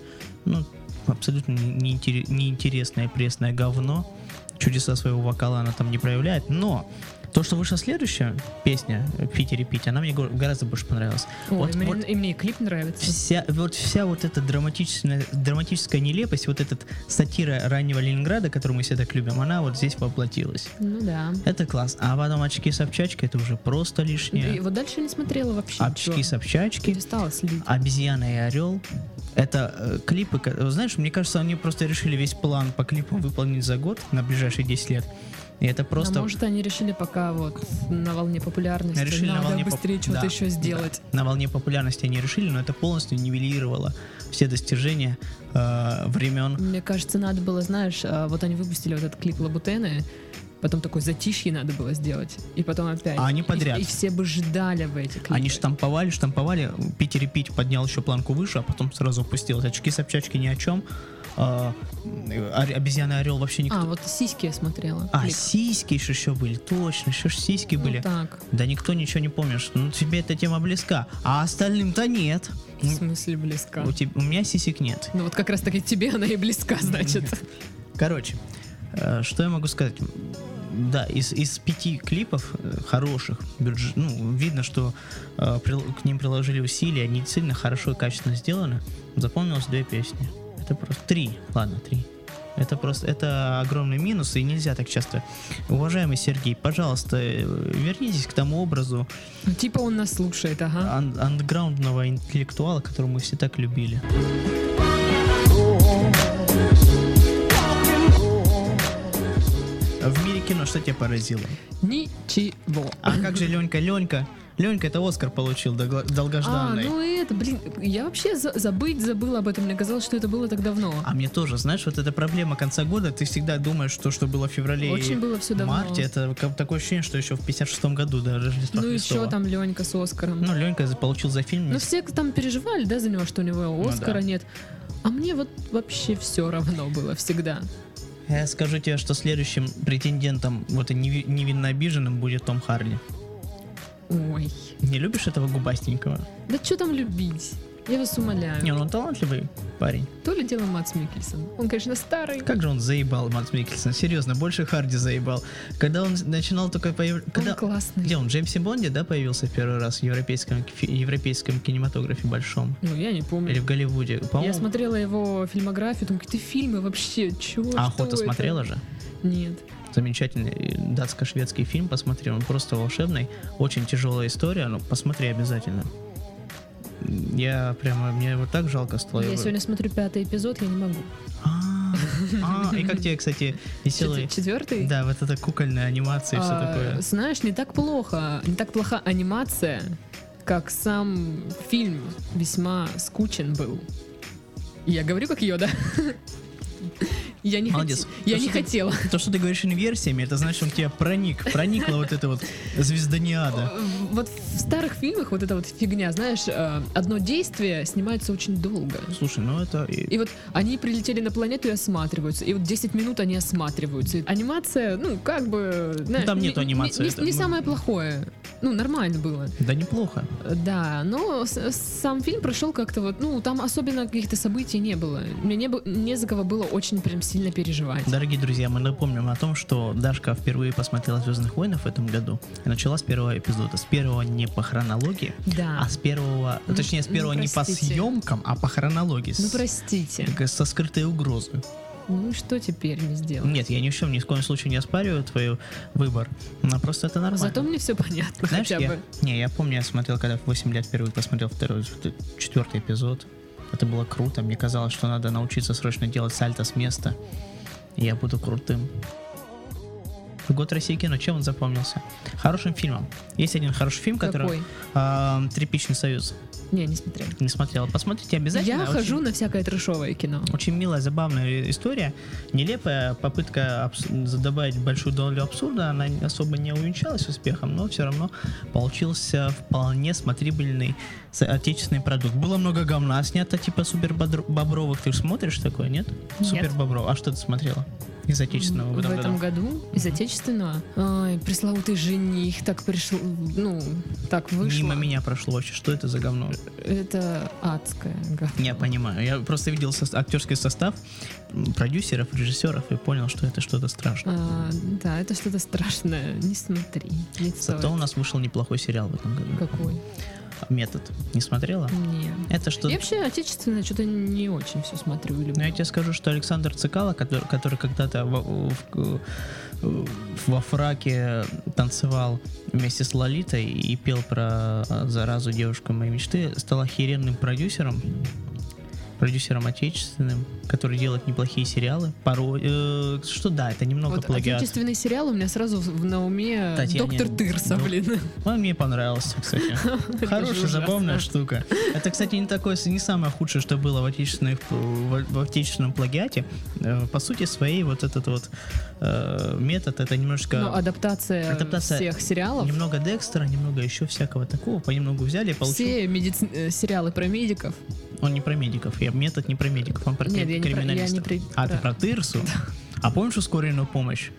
Ну, абсолютно не- неинтер- неинтересное пресное говно. Чудеса своего вокала она там не проявляет, но то, что вышла следующая песня «Пить и репить», она мне го- гораздо больше понравилась. Ой, вот- мне- вот- и мне и клип нравится. Вся, вот вся вот эта драматическая, драматическая нелепость, вот этот сатира раннего Ленинграда, которую мы все так любим, она вот здесь воплотилась. Ну да. Это класс. А потом очки-сопчачки, это уже просто И лишнее. вот дальше не смотрела вообще. ничего. Очки-сопчачки, Перестала следить. обезьяна и орел. Это э, клипы, знаешь, мне кажется, они просто решили весь план по клипам выполнить за год на ближайшие 10 лет. И это просто... А может, они решили пока вот на волне популярности, Решили на надо волне поп- быстрее что-то да, еще сделать. на волне популярности они решили, но это полностью нивелировало все достижения э, времен. Мне кажется, надо было, знаешь, а, вот они выпустили вот этот клип Лабутены, потом такой затишье надо было сделать, и потом опять. А они И- подряд. И, все бы ждали в эти клипы. Они штамповали, штамповали, Питер Пить поднял еще планку выше, а потом сразу опустилось. Очки-сопчачки ни о чем. А, ор- обезьяна орел вообще никто. А, вот сиськи я смотрела. А, клип. сиськи еще, еще были, точно, еще ж сиськи Ну были. так, Да никто ничего не помнишь. Ну, тебе эта тема близка, а остальным-то нет. в смысле близка. У, теб- у меня сисек нет. Ну вот как раз таки тебе она и близка, значит. Короче, э, что я могу сказать? Да, из, из пяти клипов э, хороших, бюджет, ну, видно, что э, прил- к ним приложили усилия, они действительно хорошо и качественно сделаны. Запомнилось две песни. Это просто три, ладно, три. Это просто, это огромный минус, и нельзя так часто. Уважаемый Сергей, пожалуйста, э, вернитесь к тому образу Типа он нас слушает, ага. ан- андеграундного интеллектуала, которого мы все так любили. В мире кино что тебя поразило? Ничего. А как же Ленька? Ленька? Ленька это Оскар получил долго- А, долгожданный. ну и это, блин, я вообще за- забыть забыла об этом. Мне казалось, что это было так давно. А мне тоже, знаешь, вот эта проблема конца года, ты всегда думаешь, что что было в феврале Очень и было все давно. марте, это как- такое ощущение, что еще в 56-м году до Рождества Ну Христова. что там Ленька с Оскаром? Ну, Ленька получил за фильм. Ну все там переживали, да, за него, что у него Оскара Ну да. нет. А мне вот вообще все равно было всегда. Я скажу тебе, что следующим претендентом, вот и неви- невинно обиженным, будет Том Харди. Ой. Не любишь этого губастенького? Да что там любить? Я вас умоляю. Не, ну он талантливый парень. То ли дело Матс Микельсон. Он, конечно, старый. Как же он заебал, Матс Микельсон. Серьезно, больше Харди заебал. Когда он начинал только появляться... Он Когда... классный. Где он? Джеймсе Бонде, да, появился в первый раз в европейском, фи- европейском кинематографе большом? Ну, я не помню. Или в Голливуде? Я По-моему, смотрела его фильмографию, там какие-то фильмы вообще, чего? а это? смотрела же? Нет. Замечательный э, датско-шведский фильм, посмотри, он просто волшебный. Очень тяжелая история, но посмотри обязательно. Я прямо, мне вот так жалко стало. Я сегодня смотрю пятый эпизод, я не могу. А, а, и как тебе, кстати, веселый... Чет- Четвертый? Да, вот эта кукольная анимация и все А, такое. Знаешь, не так плохо, не так плоха анимация, как сам фильм весьма скучен был. Я говорю как Йода. Я не, Молодец. хоте- я То, не ты- хотела. То, что ты говоришь инверсиями, это значит, он тебя проник, проникла вот эта вот звезданиада. Вот в старых фильмах вот эта вот фигня, знаешь, э, одно действие снимается очень долго. Слушай, ну это... и- вот они прилетели на планету и осматриваются. И вот 10 минут они осматриваются. Анимация, ну, как бы... знаешь, там не- нету не- анимации, Не, самое плохое. Ну, нормально было. Да неплохо. Да, но с- сам фильм прошел как-то вот, ну, там особенно каких-то событий не было. Мне не, не за кого было очень прям сильно переживать. Дорогие друзья, мы напомним о том, что Дашка впервые посмотрела «Звездных воинов» в этом году и начала с первого эпизода. С первого не по хронологии, Да. а с первого... Ну, точнее, с ну, первого не по съемкам, а по хронологии. Ну, с- простите. как Со скрытой угрозой. Ну, что теперь не сделать? Нет, я ни в чем, ни в коем случае не оспариваю твой выбор. Но просто это нормально. Зато мне все понятно Знаешь, хотя я, бы. не, я помню, я смотрел, когда в 8 лет впервые посмотрел второй, четвертый эпизод. Это было круто. Мне казалось, что надо научиться срочно делать сальто с места. И я буду крутым. Год России кино, чем он запомнился? Хорошим фильмом. Есть один хороший фильм, который... Какой? а, Тряпичный союз. Не, не смотрела. Не смотрел. Посмотрите обязательно. Я Очень- хожу на всякое трешовое кино. Очень милая, забавная история. Нелепая попытка абс- добавить большую долю абсурда. Она особо не увенчалась успехом, но все равно получился вполне смотрибельный отечественный продукт. Было много говна снято, типа супер бобровых. Ты же смотришь такое, нет? Нет. Супер бобров. А что ты смотрела? Из отечественного в В этом, этом году? году из отечественного. Ой, пресловутый жених так пришел, ну, так вышло. Мимо меня прошло вообще. Что это за говно? Это адское говно. Я понимаю. Я просто видел со- актерский состав продюсеров, режиссеров и понял, что это что-то страшное. А, да, это что-то страшное. Не смотри. Не стоит. Зато у нас вышел неплохой сериал в этом году. Какой? Метод. Не смотрела? Не. Это что? Я вообще отечественное что-то не очень все смотрю. Люблю. Ну, я тебе скажу, что Александр Цикало, который, который когда-то в- в- во фраке танцевал вместе с Лолитой и пел про заразу девушку моей мечты, стал охеренным продюсером, продюсером отечественным, который делает неплохие сериалы. Пару... э, что да, это немного Вот плагиат. отечественный сериал у меня сразу в- на уме Татьяне- доктор Тырса, ну, блин. Он мне понравился, кстати. Хорошая, забавная штука. Это, кстати, не такое, не самое худшее, что было в, отечественных, в, в отечественном плагиате. Э, По сути своей, вот этот вот э, метод, это немножко... Ну, адаптация, Адаптация всех сериалов. Немного Декстера, немного еще всякого такого, понемногу взяли и получил. Все медици- э, сериалы про медиков. Он не про медиков, я метод не про медиков, он про Нет, я не про- я не про- А, ты да. про Тырсу? А помнишь ускоренную помощь?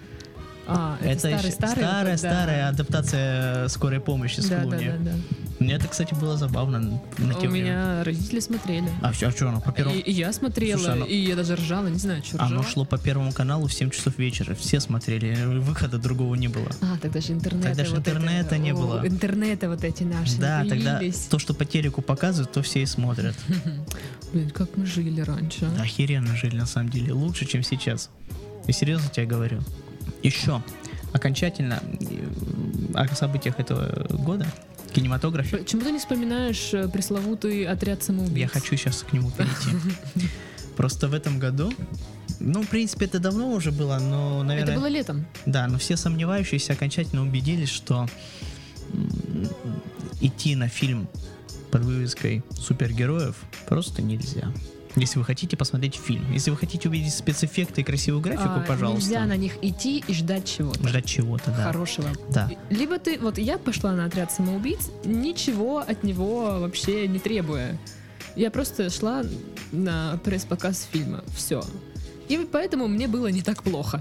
А, это, еще старый. старая, да. адаптация скорой помощи с Да, да, Клуни. да, да. Мне это, кстати, было забавно на У времена. меня родители смотрели. А что, а что оно по первому? И, и я смотрела, Слушай, оно- и я даже ржала, не знаю, что Оно ржала. шло по первому каналу в 7 часов вечера. Все смотрели, выхода другого не было. А, тогда же интернета Тогда же вот интернета это, не о, было. Интернета вот эти наши да, тогда то, что по телеку показывают, то все и смотрят. Блин, как мы жили раньше. а? Охеренно жили, на самом деле. Лучше, чем сейчас. Я серьезно тебе говорю. Еще окончательно э, о событиях этого года кинематографе. Почему ты не вспоминаешь э, пресловутый отряд самоубийц? Я хочу сейчас к нему перейти. Просто в этом году, ну, в принципе, это давно уже было, но, наверное... Это было летом. Да, но все сомневающиеся окончательно убедились, что идти на фильм под вывеской супергероев просто нельзя. Если вы хотите посмотреть фильм, если вы хотите увидеть спецэффекты и красивую графику, А, пожалуйста. Нельзя на них идти и ждать чего-то. Ждать чего-то, да. Хорошего. Да. Либо ты, вот я пошла на отряд самоубийц, ничего от него вообще не требуя. Я просто шла на пресс-показ фильма. Все. И поэтому мне было не так плохо.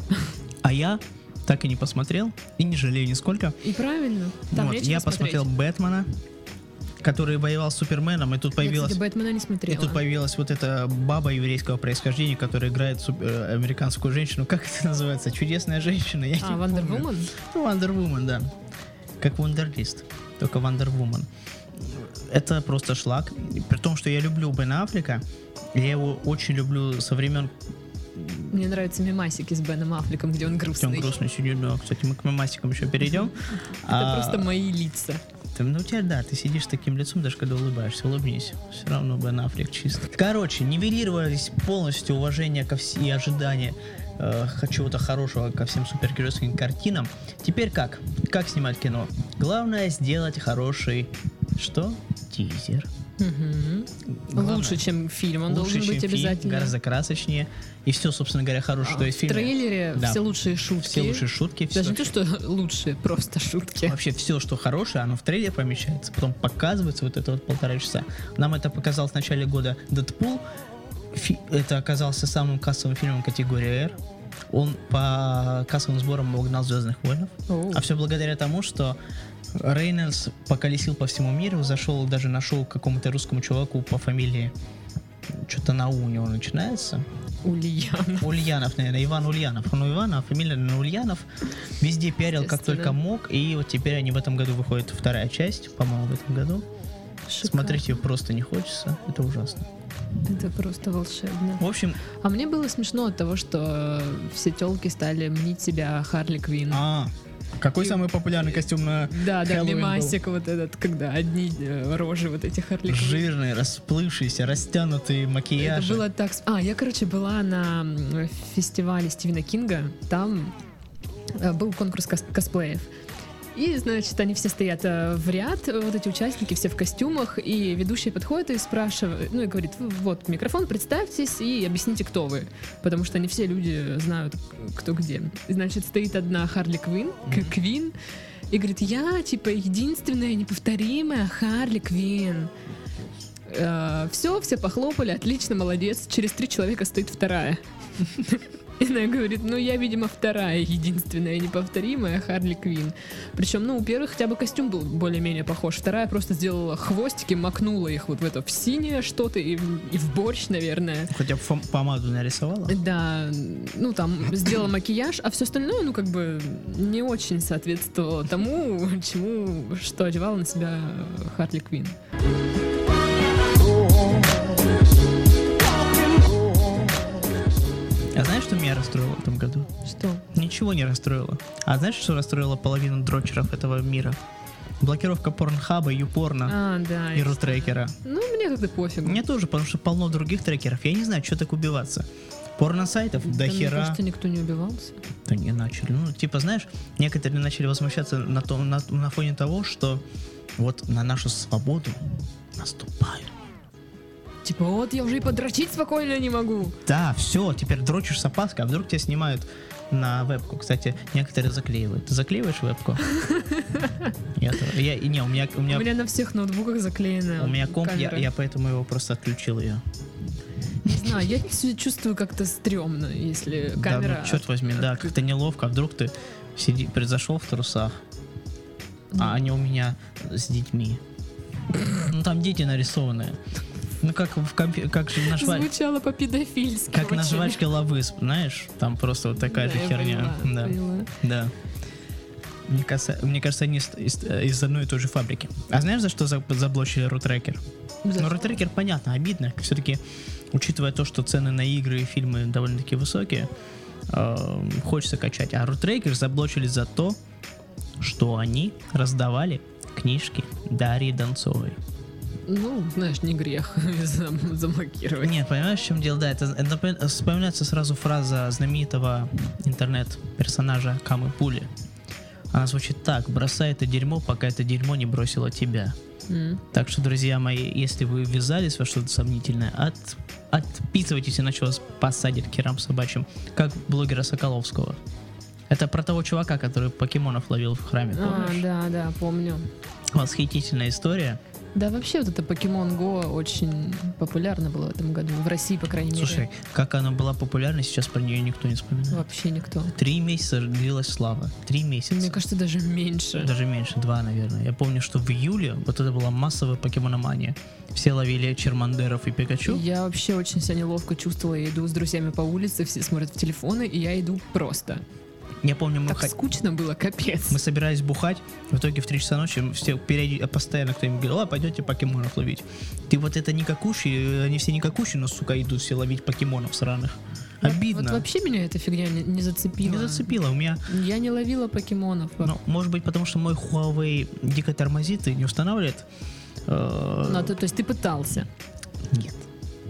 А я так и не посмотрел и не жалею нисколько. И правильно. Там Вот, я посмотрел Бэтмена, который воевал с Суперменом, и тут Я, появилась... кстати, Бэтмена не И смотрела. тут появилась вот эта баба еврейского происхождения, которая играет суп- э, американскую женщину. Как это называется? Чудесная женщина. Я А, не Вандер помню. Вумен? Ну, Woman, да. Как Вандерлист. Только Woman. Это просто шлак. И При том, что я люблю Бена Аффлека. Я его очень люблю со времен, Мне нравятся мемасики с Беном Аффлеком, где он где грустный. он грустный сидит. Да, кстати, мы к мемасикам еще перейдем. Это А, просто мои лица. Ты, ну, у тебя, да, ты сидишь с таким лицом, даже когда улыбаешься, улыбнись. Все равно Бен Аффлек чисто. Короче, нивелировались полностью уважение ко всем и ожидания э, чего-то хорошего ко всем супергеройским картинам. Теперь как? Как снимать кино? Главное сделать хороший, что? Тизер. Главное. Лучше, чем фильм, он Лучше, должен чем быть фильм, обязательно. гораздо красочнее. И все, собственно говоря, хорошее, что есть в в фильме. трейлере Да. все лучшие шутки. Все лучшие шутки. Даже не то, что лучшие, просто шутки. Вообще все, что хорошее, оно в трейлере помещается, потом показывается вот это вот полтора часа. Нам это показал в начале года Дэдпул. Фи- это оказался самым кассовым фильмом категории R. Он по кассовым сборам угнал Звездных войнов. Оу. А все благодаря тому, что Рейнольдс поколесил по всему миру, зашел даже на шоу к какому-то русскому чуваку по фамилии что-то на У у него начинается. Ульяна. Ульянов, наверное, Иван Ульянов. Он у Ивана, а фамилия наверное, Ульянов. Везде пиарил, как только мог. И вот теперь они в этом году выходит вторая часть, по-моему, в этом году. Шикарно. Смотреть ее просто не хочется. Это ужасно. Это просто волшебно. В общем, А мне было смешно от того, что все телки стали мнить себя Харли Квин. а, какой И- самый популярный костюм на Да, да, Хэллоуин был? мемасик вот этот, когда одни э, рожи вот эти Харли Квин. жирный, расплывшийся, растянутый макияж? Это было так... А, я, короче, была на фестивале Стивена Кинга. Там э, был конкурс кос- косплеев. И, значит, они все стоят э, в ряд, э, вот эти участники, все в костюмах, и ведущий подходит и спрашивает, ну и говорит, «В- вот микрофон, представьтесь и объясните, кто вы. Потому что не все люди знают, кто где. Значит, стоит одна Харли Квин, Квин, и говорит, я, типа, единственная неповторимая Харли Квин. все, все похлопали, отлично, молодец. Через три человека стоит вторая. И она говорит, ну я, видимо, вторая, единственная, неповторимая Харли Квин. Причем, ну, у первых хотя бы костюм был более-менее похож. Вторая просто сделала хвостики, макнула их вот в это в синее что-то и, в- и в борщ, наверное. Хотя бы помаду нарисовала? Да, ну там сделала макияж, а все остальное, ну как бы не очень соответствовало тому, чему, что одевала на себя Харли Квин. Что меня расстроило в этом году? Что? Ничего не расстроило. А знаешь, что расстроило половину дрочеров этого мира? Блокировка порнхаба, юпорна А, да. и рутрекера. Ну, мне как-то пофигу. Мне тоже, потому что полно других трекеров. Я не знаю, что так убиваться. Порно-сайтов до Да, мне хера. кажется, никто не убивался. Да не начали. Ну, типа, знаешь, некоторые начали возмущаться на, том, на, на фоне того, что вот на нашу свободу наступают. Типа, вот я уже и подрочить спокойно не могу. Да, все, теперь дрочишь с опаской, а вдруг тебя снимают на вебку. Кстати, некоторые заклеивают. Ты заклеиваешь вебку? Я, я, не, у меня, у меня, У меня на всех ноутбуках заклеена у меня комп, я, камера. я поэтому его просто отключил ее. Не знаю, я себя чувствую как-то стрёмно, если камера... Да, ну, черт возьми, да, как-то неловко. А вдруг ты сиди, произошел в трусах, а они у меня с детьми. Ну там дети нарисованные. Ну как в компе- как же на жва- Звучало по-педофильски как на очень. жвачке лавыс, знаешь? Там просто вот такая Да, же херня. поняла, да. поняла. Да. Мне кажется, мне кажется, они из, из- из одной и той же фабрики. А знаешь, за что за- заблочили рутрекер? За Ну, рутрекер, понятно, обидно. Все-таки, учитывая то, что цены на игры и фильмы довольно-таки высокие, э, хочется качать. А рутрекер заблочили за то, что они раздавали книжки Дарьи Донцовой. Ну, знаешь, не грех заблокировать. Нет, понимаешь, в чем дело? Да, это, это вспоминается сразу фраза знаменитого интернет-персонажа Камы Пули. Она звучит так. Бросай это дерьмо, пока это дерьмо не бросило тебя. М. Так что, друзья мои, если вы ввязались во что-то сомнительное, от, отписывайтесь, иначе вас посадят к херам собачьим, как блогера Соколовского. Это про того чувака, который покемонов ловил в храме, А, помнишь? да, да, помню. Восхитительная история. Да, вообще вот это Pokemon Go очень популярно было в этом году. В России, по крайней Слушай, мере. как она была популярна, сейчас про нее никто не вспоминает. Вообще никто. Три месяца длилась слава. Три месяца. Мне кажется, даже меньше. Даже меньше, два, наверное. Я помню, что в июле вот это была массовая покемономания. Все ловили Чермандеров и Пикачу. Я вообще очень себя неловко чувствовала. Я иду с друзьями по улице, все смотрят в телефоны, и я иду просто. Я помню, мы, Так хот- скучно было, капец. мы собирались бухать, в итоге в 3 часа ночи все периоди- постоянно кто-нибудь говорил, а пойдете покемонов ловить. Ты вот это никакущие, они все никакущие, но, сука, идут все ловить покемонов сраных. Обидно. Вот вообще меня эта фигня не, не зацепила. Не зацепило. У меня, Я не ловила покемонов. ну, может быть, потому что мой Huawei дико тормозит и не устанавливает. Э, Ну, то, то есть ты пытался. Нет,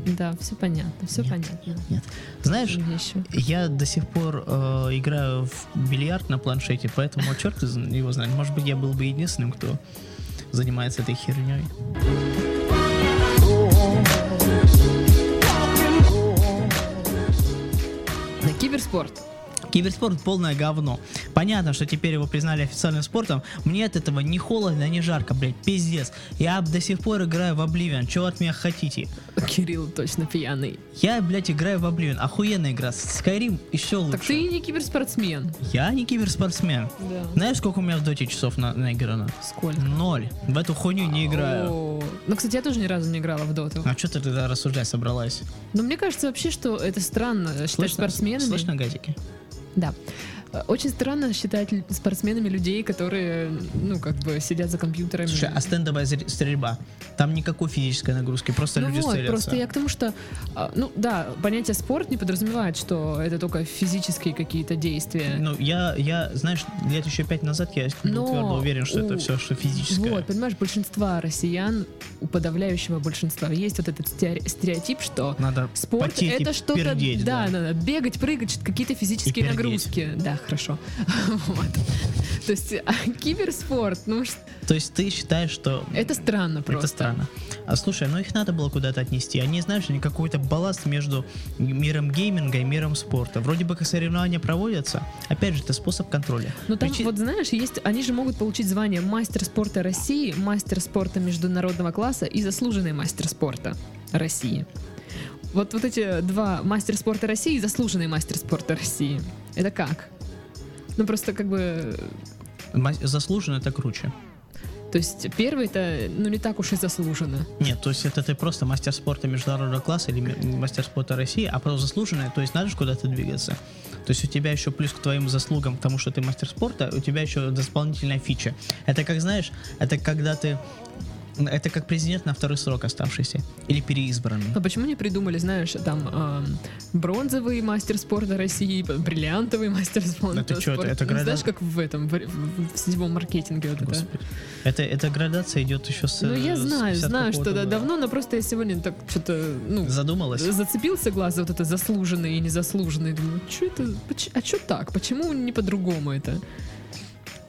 Да, все понятно, все Нет. понятно. нет. Знаешь, Мне еще. я до сих пор э, играю в бильярд на планшете, поэтому черт из- его знает. Может быть, я был бы единственным, кто занимается этой херней. На киберспорт. Киберспорт полное говно. Понятно, что теперь его признали официальным спортом. Мне от этого ни холодно, ни жарко, блядь, пиздец. Я до сих пор играю в Oblivion. Чего от меня хотите? Кирилл точно пьяный. Я, блядь, играю в Oblivion. Охуенная игра. Skyrim еще лучше. Так ты не киберспортсмен. Я не киберспортсмен. Да. Знаешь, сколько у меня в доте часов на, наиграно? Сколько? Ноль. В эту хуйню не играю. Ну, кстати, я тоже ни разу не играла в доту. А что ты тогда рассуждать собралась? Но мне кажется вообще, что это странно считать спортсменами. слышно газики? Да. Э, Очень странно считать спортсменами людей, которые, ну, как бы сидят за компьютерами. Слушай, а стендовая стрельба? Там никакой физической нагрузки, просто ну люди вот, целятся. просто я к тому, что, а, ну да, понятие спорт не подразумевает, что это только физические какие-то действия. Ну, я, я, знаешь, лет еще пять назад я был Но твердо уверен, что это у- все, что физическое. Вот, понимаешь, большинства россиян, у подавляющего большинства, есть вот этот стере- стереотип, что Надо спорт это что-то, да, да. надо бегать, прыгать, какие-то физические нагрузки. Да, хорошо. Вот. То есть а, киберспорт, ну То есть ты считаешь, что это странно просто. это странно. А слушай, ну их надо было куда-то отнести. Они, знаешь, они какой-то балласт между миром гейминга и миром спорта. Вроде бы как соревнования проводятся. Опять же, это способ контроля. Ну там Причи- вот знаешь, есть, они же могут получить звание мастер спорта России, мастер спорта международного класса и заслуженный мастер спорта России. Вот, вот эти два мастер спорта России и заслуженный мастер спорта России. Это как? Ну просто как бы, Ма- Заслуженно это круче. то есть первый это ну не так уж и заслуженно. Нет, то есть это ты просто мастер спорта международного класса или мастер спорта России, а просто заслуженное, то есть надо же куда-то двигаться. То есть у тебя еще плюс к твоим заслугам, к тому, что ты мастер спорта, у тебя еще дополнительная фича. Это как, знаешь, это когда ты... Это как президент на второй срок оставшийся. Или переизбранный. А почему не придумали, знаешь, там эм, бронзовый мастер спорта России, бриллиантовый мастер спорта? Это чё, это- это Ну, Знаешь, града- как в этом, в, в- в сетевом маркетинге вот это. Это, эта градация идет еще с... Ну, я знаю, 50 знаю, что да, давно, но просто я сегодня так что-то, ну, Задумалась? зацепился глаз за вот это заслуженный и незаслуженный. Думаю, что это, а что так? Почему не по-другому это?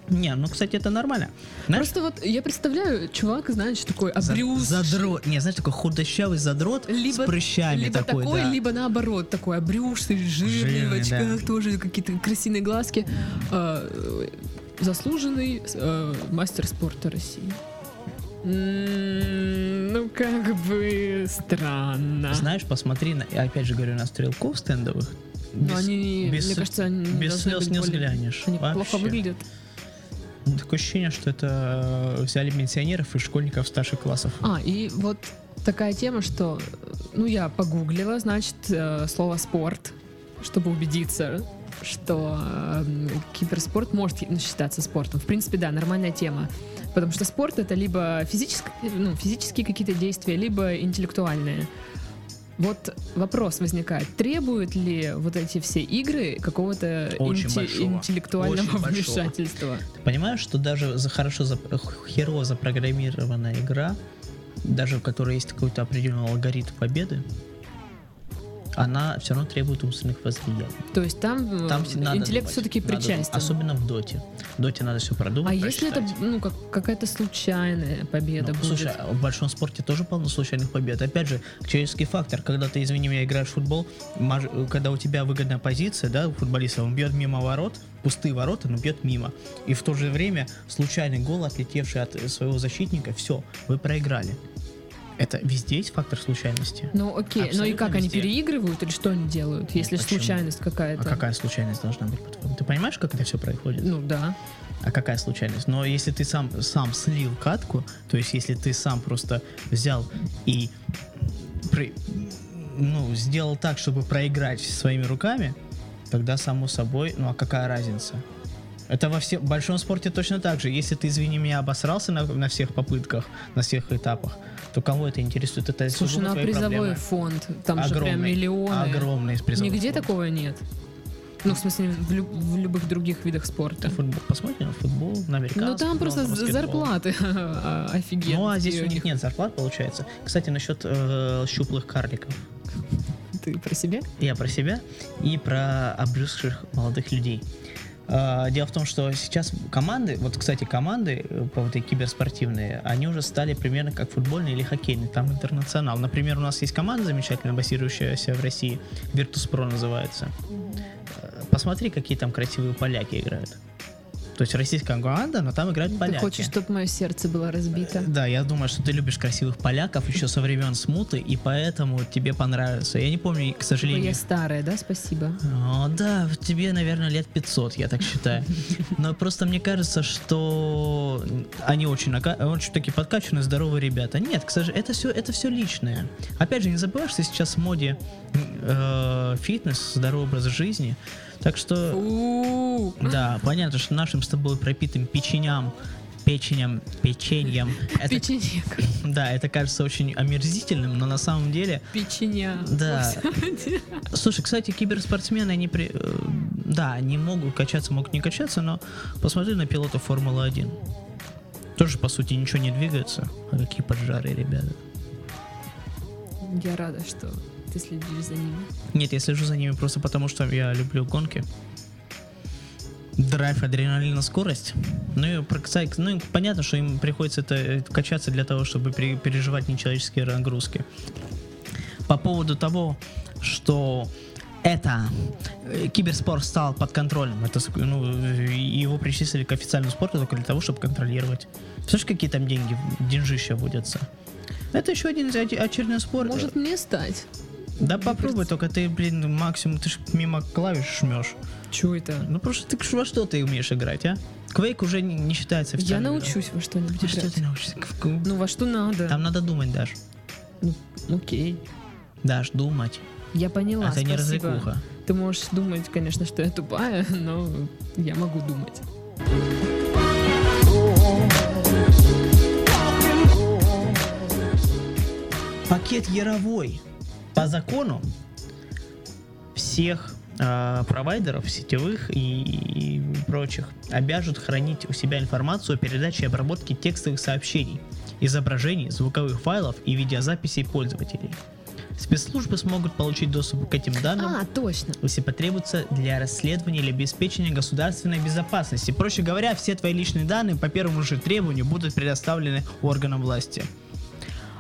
Не, ну, кстати, это нормально. Знаешь, Просто вот я представляю, чувак, знаешь, такой за- обрюз. задрот. Не, знаешь, такой худощавый задрот Либо, с прыщами либо такой, такой, да. либо наоборот, такой обрюшный, жирный, Жирный, в очках, да. тоже какие-то красивые глазки. А, заслуженный э, мастер спорта России. М, Ну, как бы странно. Знаешь, посмотри, на, опять же говорю, на стрелков стендовых. Но Без- они, мне кажется, они без должны слез быть не более- взглянешь. Они Вообще. плохо выглядят. Такое ощущение, что это э, взяли пенсионеров и школьников старших классов. А, и вот такая тема, что, ну, я погуглила, значит, э, слово спорт, чтобы убедиться, что э, киберспорт может считаться спортом. В принципе, да, нормальная тема. Потому что спорт это либо физические, ну, физические какие-то действия, либо интеллектуальные. Вот вопрос возникает, требуют ли вот эти все игры какого-то инте- большого, интеллектуального очень большого. вмешательства? Ты понимаешь, что даже за хорошо за, херово запрограммированная игра, даже в которой есть какой-то определенный алгоритм победы, она все равно требует умственных возлияний. То есть там, э, Там надо интеллект все-таки надо причастен. Особенно в доте. В доте надо все продумать, А если это ну как какая-то случайная победа Ну, будет? слушай, в большом спорте тоже полно случайных побед. Опять же, человеческий фактор. Когда ты, извини меня, играешь в футбол, когда у тебя выгодная позиция, да, у футболиста, он бьет мимо ворот, пустые ворота, но бьет мимо. И в то же время случайный гол, отлетевший от своего защитника, все, вы проиграли. Это везде есть фактор случайности. ну окей, ну и Абсолютно как они везде. переигрывают или что они делают, если почему? случайность А какая-то? какая случайность должна быть? Ты понимаешь, как это все происходит? Ну да. А какая случайность? Но если ты сам, сам слил катку, то есть если ты сам просто взял и про- ну, сделал так, чтобы проиграть своими руками, тогда само собой, ну а какая разница? Это во всем большом спорте точно так же. Если ты, извини меня, обосрался на, на всех попытках, на всех этапах, то кого это интересует? Это Слушай, ну а призовой проблемы. фонд, там же прям Огромный, миллионы. Огромный призовой Нигде фонд. такого нет. Ну, в смысле, в, лю- в любых других видах спорта. Футбол. Посмотрим футбол, на американский Ну, там просто баскетбол. зарплаты офигенные. Ну, а здесь у них нет зарплат, получается. Кстати, насчет э, щуплых карликов. Ты про себя? Я про себя и про обрюзгших молодых людей. А, Дело в том, что сейчас команды, вот, кстати, команды э, по вот эти киберспортивные, они уже стали примерно как футбольные или хоккейные, там интернационал. Например, у нас есть команда замечательная, базирующаяся в России, Virtus.pro называется. Э, Посмотри, какие там красивые поляки играют. То есть российская команда, но там играют поляки. Ты хочешь, чтобы мое сердце было разбито? Да, я думаю, что ты любишь красивых поляков еще со времен смуты, и поэтому тебе понравится. Я не помню, к сожалению. Я старая, да? Спасибо. О, да, тебе, наверное, лет 500, я так считаю. Но просто мне кажется, что они очень, очень такие подкачанные, здоровые ребята. Нет, к сожалению, это все, это все личное. Опять же, не забывай, что сейчас в моде э, фитнес, здоровый образ жизни. Так что, Да, понятно, что нашим с тобой пропитым печеням, печеням, печеньем, это, Печенек. да, это кажется очень омерзительным, но на самом деле Печеня. Да. Слушай, кстати, киберспортсмены, они при... э, Да, они могут качаться, могут не качаться, но посмотри на пилотов Формулы-1. Тоже, по сути, ничего не двигается. А какие поджары, ребята. Я рада, что ты следишь за ними. Нет, я слежу за ними просто потому, что я люблю гонки. Драйв, адреналин, скорость. Ну и, про- ну понятно, что им приходится это э, качаться для того, чтобы пере- переживать нечеловеческие нагрузки. По поводу того, что это э, киберспорт стал под контролем. Это, ну, его причислили к официальному спорту только для того, чтобы контролировать. Слышишь, какие там деньги, деньжища водятся? Это еще один оч- очередной спорт. Может мне стать? Да попробуй, только ты, блин, максимум ты ж мимо клавиш жмешь. Чего это? Ну просто ты во что ты умеешь играть, а? Квейк уже не, не считается Я официальным игрой. научусь во что-нибудь А что играть. ты научишься? Ну во что надо? Там надо думать, Даш. Ну, окей. Даш, думать. Я поняла, Это не спасибо. развлекуха. Ты можешь думать, конечно, что я тупая, но я могу думать. Пакет Яровой. По закону всех э, провайдеров сетевых и, и прочих обяжут хранить у себя информацию о передаче и обработке текстовых сообщений, изображений, звуковых файлов и видеозаписей пользователей. Спецслужбы смогут получить доступ к этим данным, А, точно. если потребуется для расследования или обеспечения государственной безопасности. Проще говоря, все твои личные данные по первому же требованию будут предоставлены органам власти.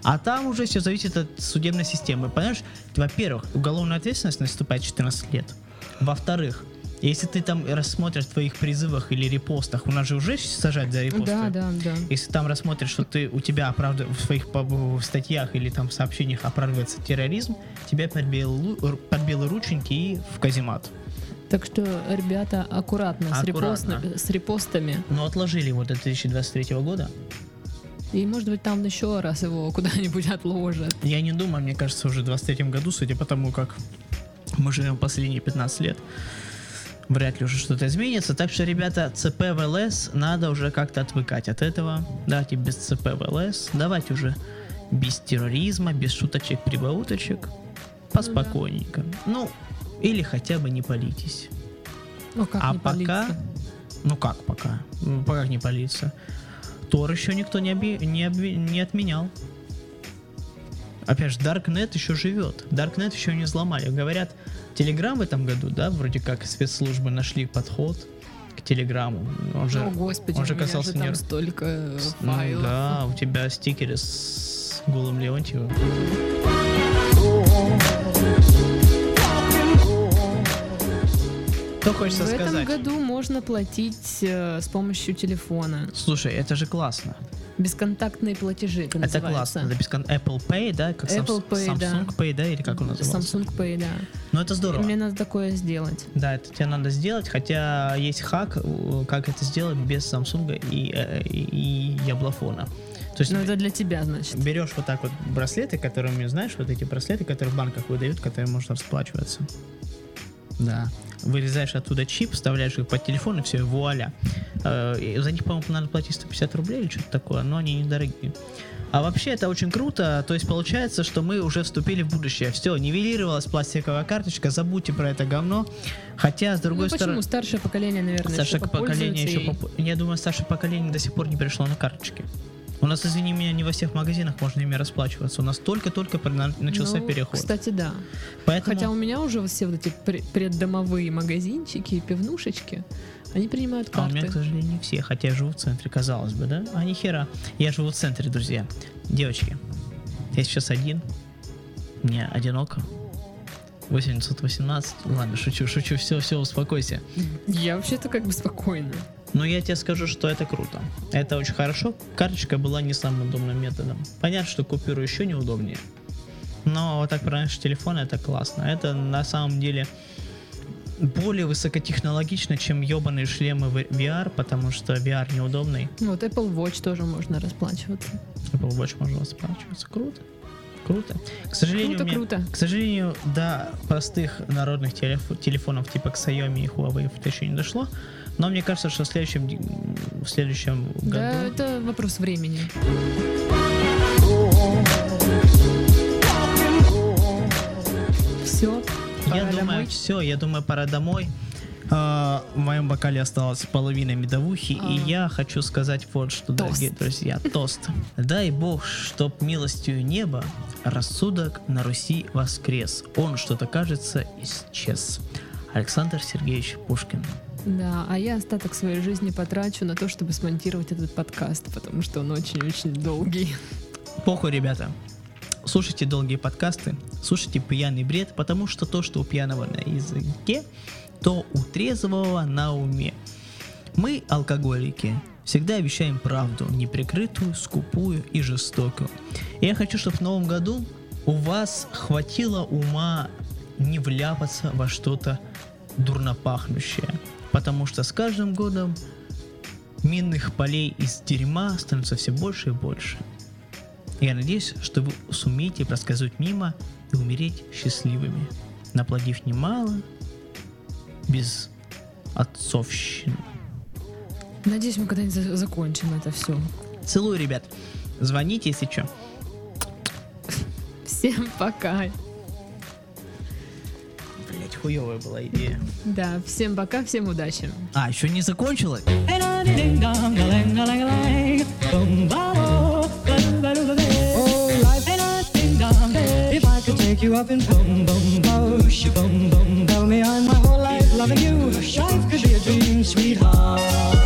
А там уже все зависит от судебной системы. Понимаешь, во-первых, уголовная ответственность наступает 14 лет. Во-вторых, если ты там рассмотришь в твоих призывах или репостах, у нас же уже сажать за репосты. Да, да, да. Если там рассмотришь, что ты у тебя оправдыв- в своих в статьях или там сообщениях оправдывается терроризм, тебя под белые, лу- под белые рученьки и в каземат. Так что, ребята, аккуратно, С, Аккуратно. репостно- с репостами. Но отложили его до 2023 года. И, может быть, там еще раз его куда-нибудь отложат. Я не думаю, мне кажется, уже в 23 году, судя по тому, как мы живем последние 15 лет, вряд ли уже что-то изменится. Так что, ребята, ЦП в ЛС надо уже как-то отвыкать от этого. Давайте без ЦП в ЛС, давайте уже без терроризма, без шуточек, прибауточек, поспокойненько. Ну, или хотя бы не палитесь. Ну, как а не пока, палиться? ну как пока, Ну, пока не палиться. Тор еще никто не, обе- не, обви- не отменял. Опять же, Darknet еще живет. Darknet еще не взломали. Говорят, Telegram в этом году, да, вроде как спецслужбы нашли подход к Телеграму. Он же, О, господи, он же у меня касался же там не- столько Ну файлов. да, у тебя стикеры с голым Леонтьевым. Что хочется В этом сказать? году можно платить э, с помощью телефона. Слушай, это же классно. Бесконтактные платежи это, Это называется. классно. Это без кон- Apple Pay, да? Как Apple Samsung, Pay, да. Samsung Pay, да? Или как он назывался? Samsung Pay, да. Ну это здорово. Мне надо такое сделать. Да, это тебе надо сделать, хотя есть хак, как это сделать без Samsung и, э, и, и яблофона. То есть Ну, это для тебя, значит. берешь вот так вот браслеты, которыми, знаешь, вот эти браслеты, которые в банках выдают, которые можно расплачиваться. Да. Вырезаешь оттуда чип, вставляешь их под телефон, и все, и вуаля. Э, за них, по-моему, надо платить 150 рублей или что-то такое, но они недорогие. А вообще это очень круто, то есть получается, что мы уже вступили в будущее. Все, нивелировалась пластиковая карточка, забудьте про это говно. Хотя, с другой Ну почему? стороны... Старшее поколение, наверное, Старшее еще поколение еще... и- поп- Я думаю, старшее поколение до сих пор не перешло на карточки. У нас, извини меня, не во всех магазинах можно ими расплачиваться. У нас только-только начался Ну, переход. Кстати, да. Поэтому... Хотя у меня уже все вот эти пре- преддомовые магазинчики, пивнушечки, они принимают А у меня, карты. к сожалению, не все, хотя я живу в центре, казалось бы, да? А ни хера. Я живу в центре, друзья. Девочки, я сейчас один. Мне одиноко. 818. Ладно, шучу, шучу. Все, все, успокойся. Я вообще-то как бы спокойна. Но я тебе скажу, что это круто. Это очень хорошо. Карточка была не самым удобным методом. Понятно, что купюру еще неудобнее. Но вот так раньше телефон это классно. Это на самом деле более высокотехнологично, чем ебаные шлемы VR, потому что VR неудобный. Вот Apple Watch тоже можно расплачиваться. Apple Watch можно расплачиваться. Круто. Круто. К сожалению, Круто, меня- круто. к сожалению, до простых народных телеф- телефонов типа Xiaomi и Huawei это еще не дошло. Но мне кажется, что в следующем, в следующем году... Да, это вопрос времени. Все. Я думаю, все, я думаю, пора домой. А, в моем бокале осталось половина медовухи, и А. я хочу сказать вот что, дорогие друзья, тост. Дай бог, чтоб милостью неба рассудок на Руси воскрес. Он, что-то кажется, исчез. Александр Сергеевич Пушкин. Да, а я остаток своей жизни потрачу на то, чтобы смонтировать этот подкаст, потому что он очень-очень долгий. Похуй, ребята. Слушайте долгие подкасты, слушайте пьяный бред, потому что то, что у пьяного на языке, то у трезвого на уме. Мы, алкоголики, всегда обещаем правду, неприкрытую, скупую и жестокую. И я хочу, чтобы в новом году у вас хватило ума не вляпаться во что-то дурно пахнущее. Потому что с каждым годом минных полей из дерьма становится все больше и больше. Я надеюсь, что вы сумеете проскользнуть мимо и умереть счастливыми, наплодив немало без отцовщины. Надеюсь, мы когда-нибудь за- закончим это все. Целую, ребят. Звоните, если что. Всем пока блядь, хуевая была идея. Да, всем пока, всем удачи. А, еще не закончила? If I could take you up in boom boom boosh, boom boom, tell me I'm my whole life loving you. Life could be a dream, sweetheart.